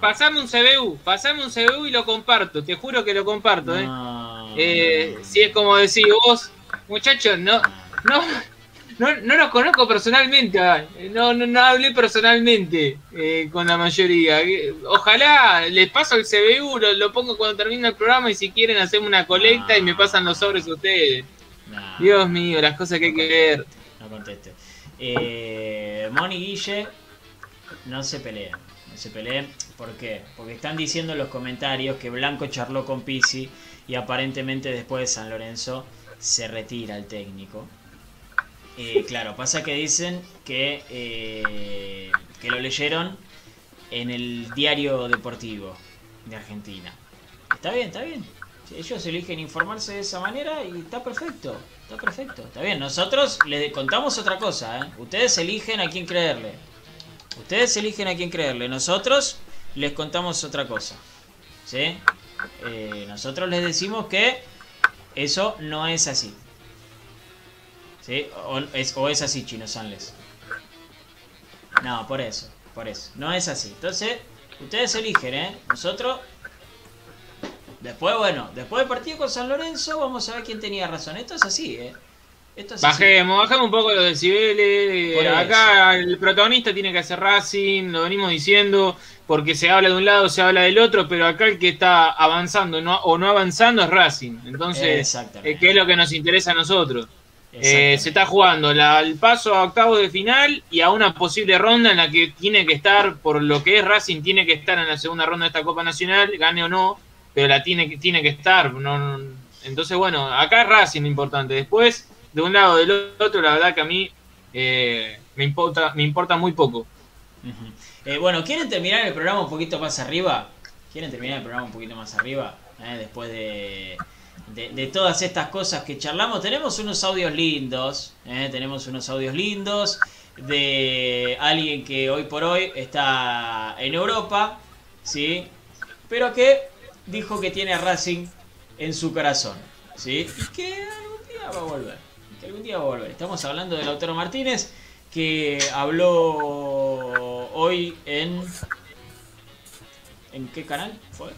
pasame un CBU, pasame un CBU y lo comparto, te juro que lo comparto, ¿eh? eh si es como decís vos, muchachos, no, no, no, no los conozco personalmente, ah, no, no, no hablé personalmente eh, con la mayoría. Ojalá les paso el CBU, lo, lo pongo cuando termine el programa y si quieren hacemos una colecta y me pasan los sobres ustedes. Dios mío, las cosas que hay que ver. No conteste. Eh, Moni Guille, no se peleen. No se peleen. ¿Por qué? Porque están diciendo en los comentarios que Blanco charló con Pisi y aparentemente después de San Lorenzo se retira el técnico. Eh, claro, pasa que dicen que, eh, que lo leyeron en el diario deportivo de Argentina. Está bien, está bien ellos eligen informarse de esa manera y está perfecto, está perfecto, está bien. Nosotros les contamos otra cosa, ¿eh? Ustedes eligen a quién creerle. Ustedes eligen a quién creerle. Nosotros les contamos otra cosa. ¿Sí? Nosotros les decimos que eso no es así. ¿Sí? O es, o es así, Chino Sanles. No, por eso, por eso. No es así. Entonces, ustedes eligen, ¿eh? Nosotros Después, bueno, después del partido con San Lorenzo, vamos a ver quién tenía razón. Esto es así, ¿eh? Esto es bajemos, bajemos un poco los decibeles. Eh, acá el protagonista tiene que hacer Racing, lo venimos diciendo, porque se habla de un lado, se habla del otro, pero acá el que está avanzando o no avanzando es Racing. Entonces, eh, ¿qué es lo que nos interesa a nosotros? Eh, se está jugando el paso a octavos de final y a una posible ronda en la que tiene que estar, por lo que es Racing, tiene que estar en la segunda ronda de esta Copa Nacional, gane o no pero la tiene, que tiene que estar. No, entonces, bueno, acá es Racing importante. Después, de un lado del otro, la verdad que a mí eh, me, importa, me importa muy poco. Eh, bueno, ¿quieren terminar el programa un poquito más arriba? ¿Quieren terminar el programa un poquito más arriba? Después de, de, todas estas cosas que charlamos, tenemos unos audios lindos. tenemos unos audios lindos de alguien que hoy por hoy está en Europa, ¿sí? Pero que dijo que tiene a Racing en su corazón. ¿sí? Y que algún día va a volver. Que algún día va a volver. Estamos hablando de Lautaro Martínez, que habló hoy en. ¿En qué canal fue?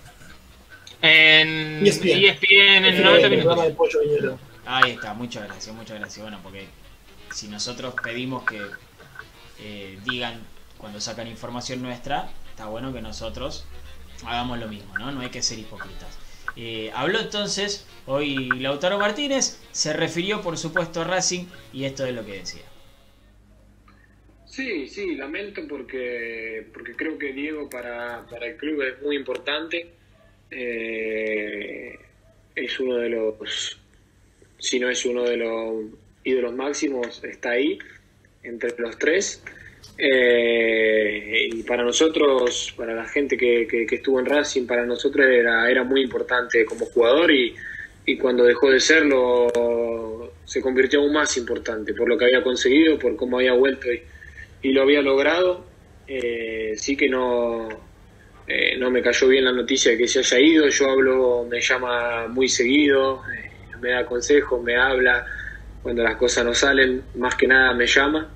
En ESPN, en 90 minutos. Ahí está, muchas gracias, muchas gracias. Bueno, porque si nosotros pedimos que eh, digan cuando sacan información nuestra, está bueno que nosotros hagamos lo mismo, ¿no? No hay que ser hipócritas. Eh, habló entonces hoy Lautaro Martínez, se refirió por supuesto a Racing y esto es lo que decía. Sí, sí, lamento porque, porque creo que Diego para, para el club es muy importante. Eh, es uno de los, si no es uno de los ídolos máximos, está ahí, entre los tres. Eh, y para nosotros, para la gente que, estuvo en Racing, para nosotros era, era muy importante como jugador y, cuando dejó de serlo se convirtió aún más importante por lo que había conseguido, por cómo había vuelto y, lo había logrado. Eh, sí que no, eh, no me cayó bien la noticia de que se haya ido, yo hablo, me llama muy seguido, me da consejos, me habla, cuando las cosas no salen, más que nada me llama.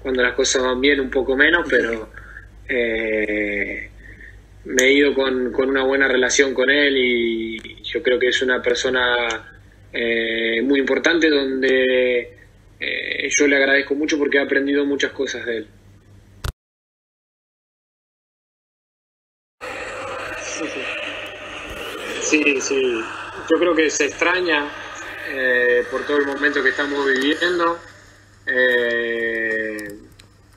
Cuando las cosas van bien un poco menos, pero eh, me he ido con, una buena relación con él y yo creo que es una persona eh, muy importante donde eh, yo le agradezco mucho porque he aprendido muchas cosas de él. Sí, sí, yo creo que se extraña por todo el momento que estamos viviendo. Eh,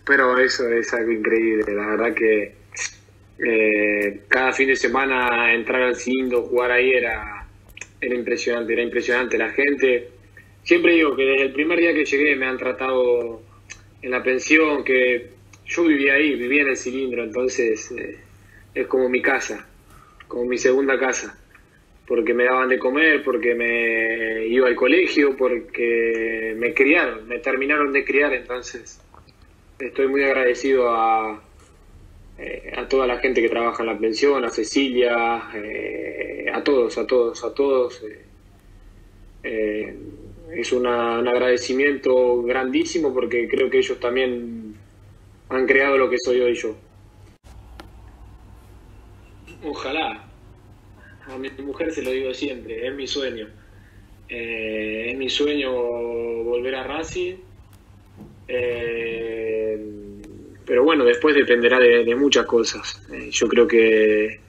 pero eso es algo increíble, la verdad que eh, cada fin de semana entrar al Cindo, jugar ahí era, era impresionante, era impresionante la gente. Siempre digo que desde el primer día que llegué me han tratado en la pensión, que yo vivía ahí, vivía en el cilindro, entonces eh, es como mi casa, como mi segunda casa porque me daban de comer, porque me iba al colegio, porque me criaron, me terminaron de criar, entonces estoy muy agradecido a, eh, a toda la gente que trabaja en la pensión, a Cecilia, eh, a todos, a todos, a todos. Eh, es un agradecimiento grandísimo porque creo que ellos también han creado lo que soy hoy yo. Ojalá, a mi mujer se lo digo siempre, es mi sueño. Eh, es mi sueño volver a Racing. Eh, pero bueno, después dependerá de, muchas cosas. Eh, yo creo que,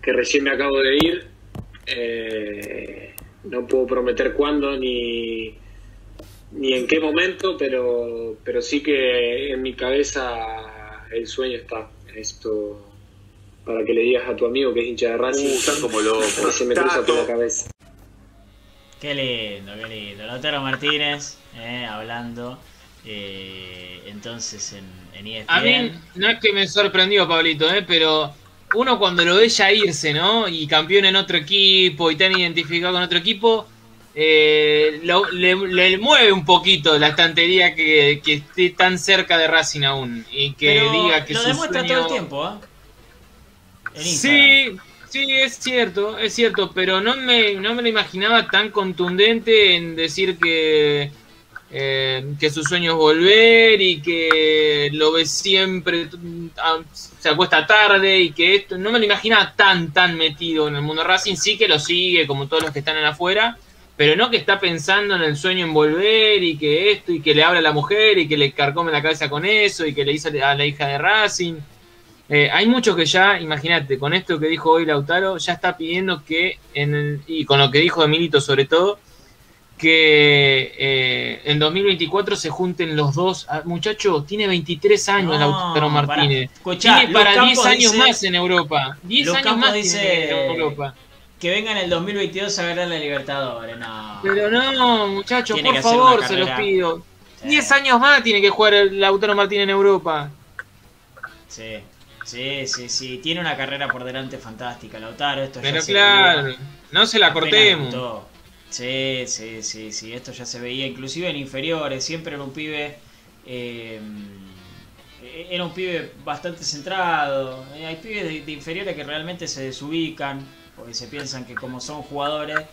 que, recién me acabo de ir. no puedo prometer cuándo ni, ni en qué momento, pero, pero sí que en mi cabeza el sueño está. Esto para que le digas a tu amigo que es hincha de Racing. Uh, como loco. se me cruza por la cabeza. Qué lindo, qué lindo. Lautaro Martínez, eh, hablando. Eh, entonces en, en ESPN. A mí no es que me sorprendió, Pablito, eh, pero uno cuando lo ve ya irse, ¿no? Y campeón en otro equipo y tan identificado con otro equipo, eh, le, mueve un poquito la estantería que, que, esté tan cerca de Racing aún y que diga que lo demuestra todo el tiempo, ¿eh? Sí, sí, es cierto, es cierto, pero no me, no me lo imaginaba tan contundente en decir que, eh, que su sueño es volver y que lo ve siempre, ah, se acuesta tarde y que esto, no me lo imaginaba tan, tan metido en el mundo Racing, sí que lo sigue como todos los que están en afuera, pero no que está pensando en el sueño en volver y que esto y que le habla a la mujer y que le carcome la cabeza con eso y que le dice a la hija de Racing. Eh, hay muchos que ya, imagínate, con esto que dijo hoy Lautaro, ya está pidiendo que, en y con lo que dijo Emilito sobre todo, que eh, en 2024 se junten los dos. Ah, muchacho, tiene 23 años Lautaro Martínez. tiene para 10 años más en Europa. 10 años más dice en Europa. Que venga en el 2022 a ver a la Libertadores. No. Pero no, muchacho, por favor, se los pido. 10 años más tiene que jugar el Lautaro Martínez en Europa. Sí. Sí, sí, sí. Tiene una carrera por delante fantástica, Lautaro. Esto Pero claro, no se la cortemos. Sí, sí, sí, sí. Esto ya se veía, inclusive en inferiores. Siempre era un pibe. Eh, era un pibe bastante centrado. Eh, hay pibes de, inferiores que realmente se desubican porque se piensan que como son jugadores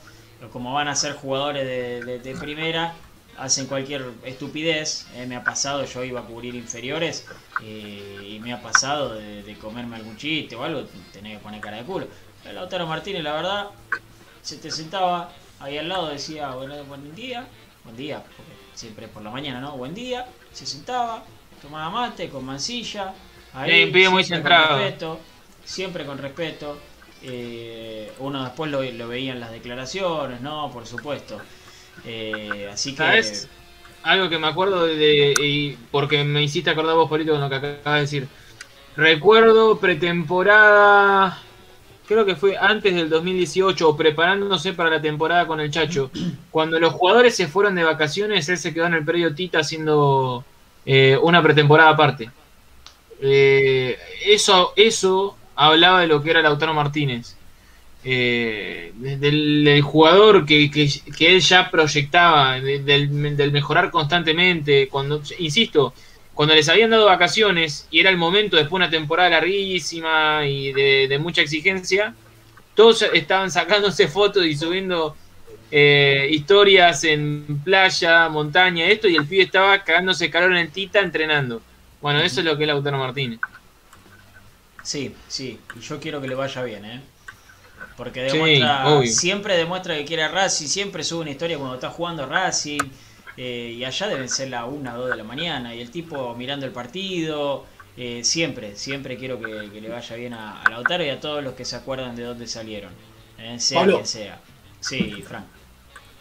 o como van a ser jugadores de primera, hacen cualquier estupidez. Eh, me ha pasado, yo iba a cubrir inferiores eh, y me ha pasado de, comerme algún chiste o algo, tenés que poner cara de culo. Pero Lautaro Martínez, la verdad, se te sentaba, ahí al lado decía buen día, buen día, porque siempre por la mañana, ¿no? Buen día, se sentaba, tomaba mate con mancilla, ahí, sí, muy centrado. Con respeto, siempre con respeto. Eh, uno después lo, lo, veía en las declaraciones, ¿no? Por supuesto. Eh, así que... ¿Sabes? Algo que me acuerdo de, y porque me hiciste acordar vos, Polito, con lo que acabas de decir. Recuerdo pretemporada creo que fue antes del 2018 o preparándose para la temporada con el Chacho. Cuando los jugadores se fueron de vacaciones, él se quedó en el predio Tita haciendo eh, una pretemporada aparte. Eh, eso, eso hablaba de lo que era Lautaro Martínez. Eh, del, jugador que, que, él ya proyectaba, del, del mejorar constantemente. Cuando, insisto, cuando les habían dado vacaciones y era el momento después de una temporada larguísima y de, mucha exigencia, todos estaban sacándose fotos y subiendo eh, historias en playa, montaña, esto, y el pibe estaba cagándose calor en el Tita entrenando. Bueno, eso es lo que es Lautaro Martínez. Sí, sí, y yo quiero que le vaya bien, ¿eh? Porque demuestra, siempre demuestra que quiere Racing, siempre sube una historia cuando está jugando Racing eh, y allá deben ser la 1 o 2 de la mañana. Y el tipo mirando el partido. Eh, siempre, siempre quiero que, le vaya bien a, Lautaro y a todos los que se acuerdan de dónde salieron. Eh, sea quien sea. Sí, Frank.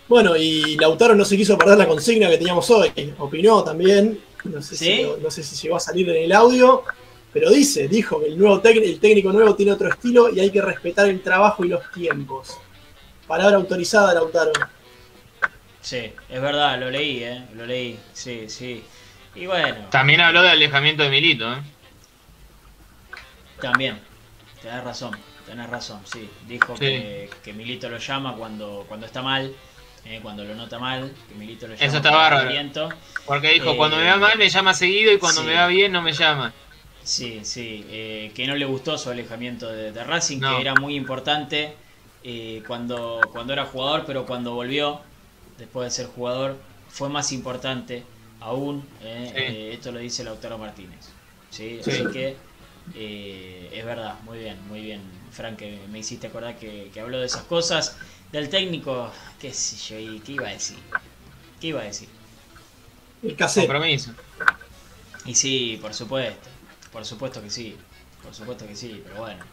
Bueno, y Lautaro no se quiso perder la consigna que teníamos hoy. Opinó también. No sé, si, no sé si llegó a salir en el audio. Pero dice, dijo que el, nuevo el técnico nuevo tiene otro estilo y hay que respetar el trabajo y los tiempos. Palabra autorizada, Lautaro. Sí, es verdad, lo leí, ¿eh? Lo leí, sí, sí. Y bueno. También habló del alejamiento de Milito, ¿eh? También, tenés razón, tenés razón, sí. Dijo Que, Milito lo llama cuando, cuando está mal, eh, cuando lo nota mal, que Milito lo llama. Eso está bárbaro. Porque dijo, cuando me va mal me llama seguido y cuando me va bien no me llama. Sí, sí, eh, que no le gustó su alejamiento de, Racing, que era muy importante eh, cuando, cuando era jugador, pero cuando volvió después de ser jugador, fue más importante aún. Eh, eh, esto lo dice Lautaro Martínez. ¿sí? Así que eh, es verdad, muy bien, muy bien, Frank, que me hiciste acordar que, habló de esas cosas. Del técnico, qué sé yo, y qué iba a decir. ¿Qué iba a decir? El cassette. Compromiso. Y sí, por supuesto. Por supuesto que sí. Por supuesto que sí, pero bueno.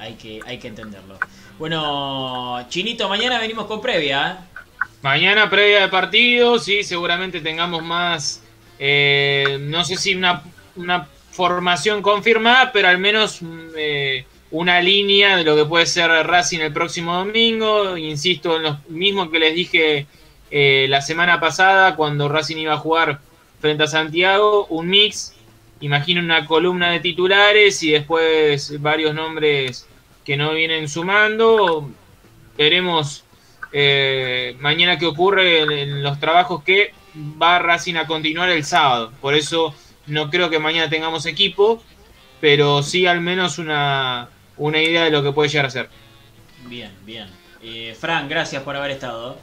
hay, que, hay que entenderlo. Bueno, Chinito, mañana venimos con previa. Mañana previa de partido, sí, seguramente tengamos más, eh, no sé si una, una, formación confirmada, pero al menos eh, una línea de lo que puede ser Racing el próximo domingo. Insisto en lo mismo que les dije eh, la semana pasada cuando Racing iba a jugar frente a Santiago, un mix, imagino una columna de titulares y después varios nombres que no vienen sumando. Veremos eh, mañana qué ocurre en, los trabajos que va Racing a continuar el sábado. Por eso no creo que mañana tengamos equipo, pero sí al menos una, una idea de lo que puede llegar a ser. Bien, bien. Eh, Fran, gracias por haber estado.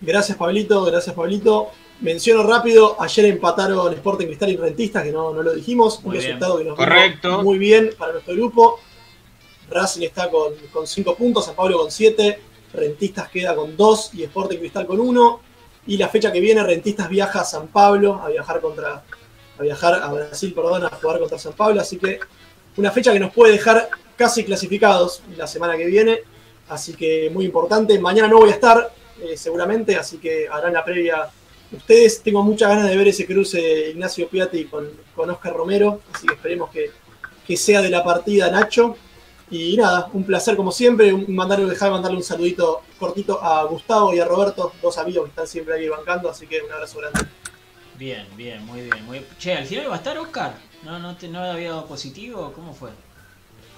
Gracias Pablito, gracias Pablito. Menciono rápido, ayer empataron Sporting Cristal y Rentistas, que no, lo dijimos, un resultado que nos Correcto. muy bien para nuestro grupo. Racing está con 5 puntos, San Pablo con 7, Rentistas queda con 2 y Sporting Cristal con 1. Y la fecha que viene, Rentistas viaja a San Pablo a viajar contra. a viajar a Brasil, perdón, a jugar contra San Pablo. Así que una fecha que nos puede dejar casi clasificados la semana que viene. Así que muy importante. Mañana no voy a estar, eh, seguramente, así que harán la previa ustedes. Tengo muchas ganas de ver ese cruce Ignacio Piatti con, con Oscar Romero, así que esperemos que, que sea de la partida Nacho. Y nada, un placer como siempre, mandarle, dejar de mandarle un saludito cortito a Gustavo y a Roberto, dos amigos que están siempre ahí bancando, así que un abrazo grande. Bien, bien, muy bien. Muy... Che, ¿al final va a estar Oscar? ¿No, no, te, no había dado positivo? ¿Cómo fue?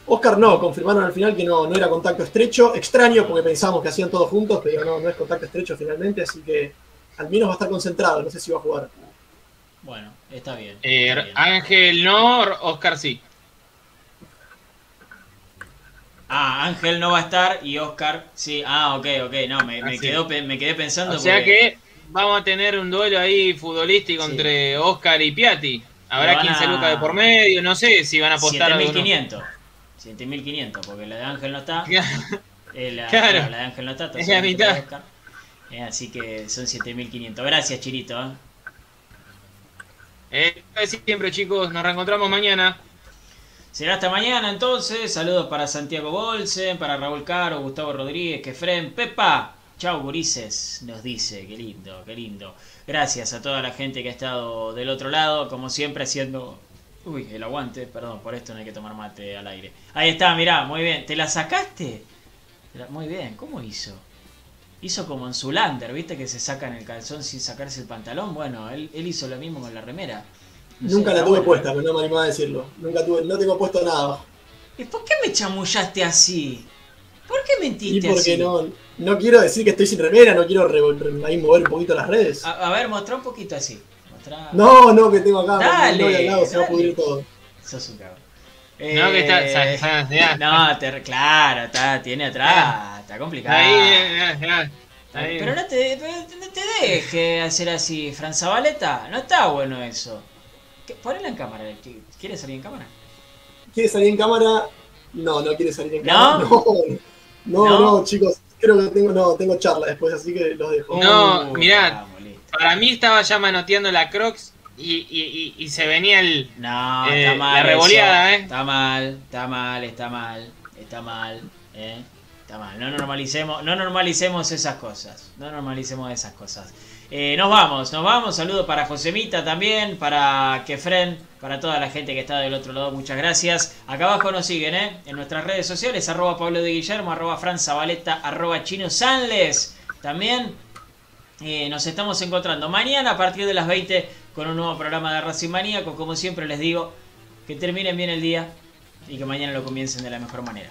Oscar no, confirmaron al final que no, no era contacto estrecho. Extraño porque pensamos que hacían todos juntos, pero no, no es contacto estrecho finalmente, así que al menos va a estar concentrado, no sé si va a jugar. Bueno, está bien. Eh, Ángel no, Oscar sí. Ah, Ángel no va a estar y Oscar sí. Ah, ok, ok. No, me, me, me quedé pensando. O sea que vamos a tener un duelo ahí futbolístico entre Oscar y Piatti. Habrá 15 lucas de por medio, no sé si van a apostar 7.500. 7.500, porque la de Ángel no está. claro. la de Ángel Notato. Es la mitad. Eh, así que son 7500. Gracias, Chirito. Eh, siempre, chicos. Nos reencontramos mañana. Será hasta mañana entonces. Saludos para Santiago Bolsen, para Raúl Caro, Gustavo Rodríguez, Kefren, Pepa. Chau, gurises, nos dice. Qué lindo, qué lindo. Gracias a toda la gente que ha estado del otro lado, como siempre, haciendo. Uy, el aguante, perdón, por esto no hay que tomar mate al aire. Ahí está, mirá, muy bien. ¿Te la sacaste? Muy bien, ¿cómo hizo? Hizo como en Zulander, ¿viste? Que se sacan el calzón sin sacarse el pantalón. Bueno, él, él hizo lo mismo con la remera. Nunca la tuve puesta, pero no me animaba a decirlo. Nunca tuve, no tengo puesto nada ¿Y por qué me chamullaste así? ¿Por qué mentiste y porque No, no quiero decir que estoy sin remera, no quiero ahí mover un poquito las redes. A, ver, mostrá un poquito así. No, no, que tengo acá. Dale, lado, se va a pudrir todo. Sos un cabrón. no, que está. Eh, no, te, claro, está, tiene atrás. Está complicado. Ahí, ya, Pero no te, no te deje hacer así, Franz Zabaleta. No está bueno eso. Ponela en cámara. ¿Quieres salir en cámara? ¿Quiere salir en cámara? No, no quiere salir en cámara. No, no, no, chicos. Creo que tengo, no, tengo charla después, así que los dejo. No, mirá, para mí estaba ya manoteando la Crocs y, y, y, se venía el. No, eh, está mal. La revoleada, ¿eh? Está mal, está mal, está mal, está mal, ¿eh? Está mal. No normalicemos, no normalicemos esas cosas. No normalicemos esas cosas. Eh, nos vamos, nos vamos. Saludo para Josemita también, para Kefren, para toda la gente que está del otro lado. Muchas gracias. Acá abajo nos siguen, ¿eh? En nuestras redes sociales, arroba Pablo de Guillermo, arroba Fran arroba Chino Sanles. También eh, nos estamos encontrando mañana a partir de las 20 con un nuevo programa de Racing Maníaco. Como siempre les digo, que terminen bien el día y que mañana lo comiencen de la mejor manera.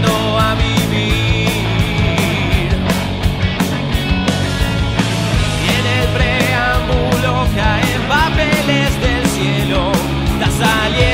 saliendo.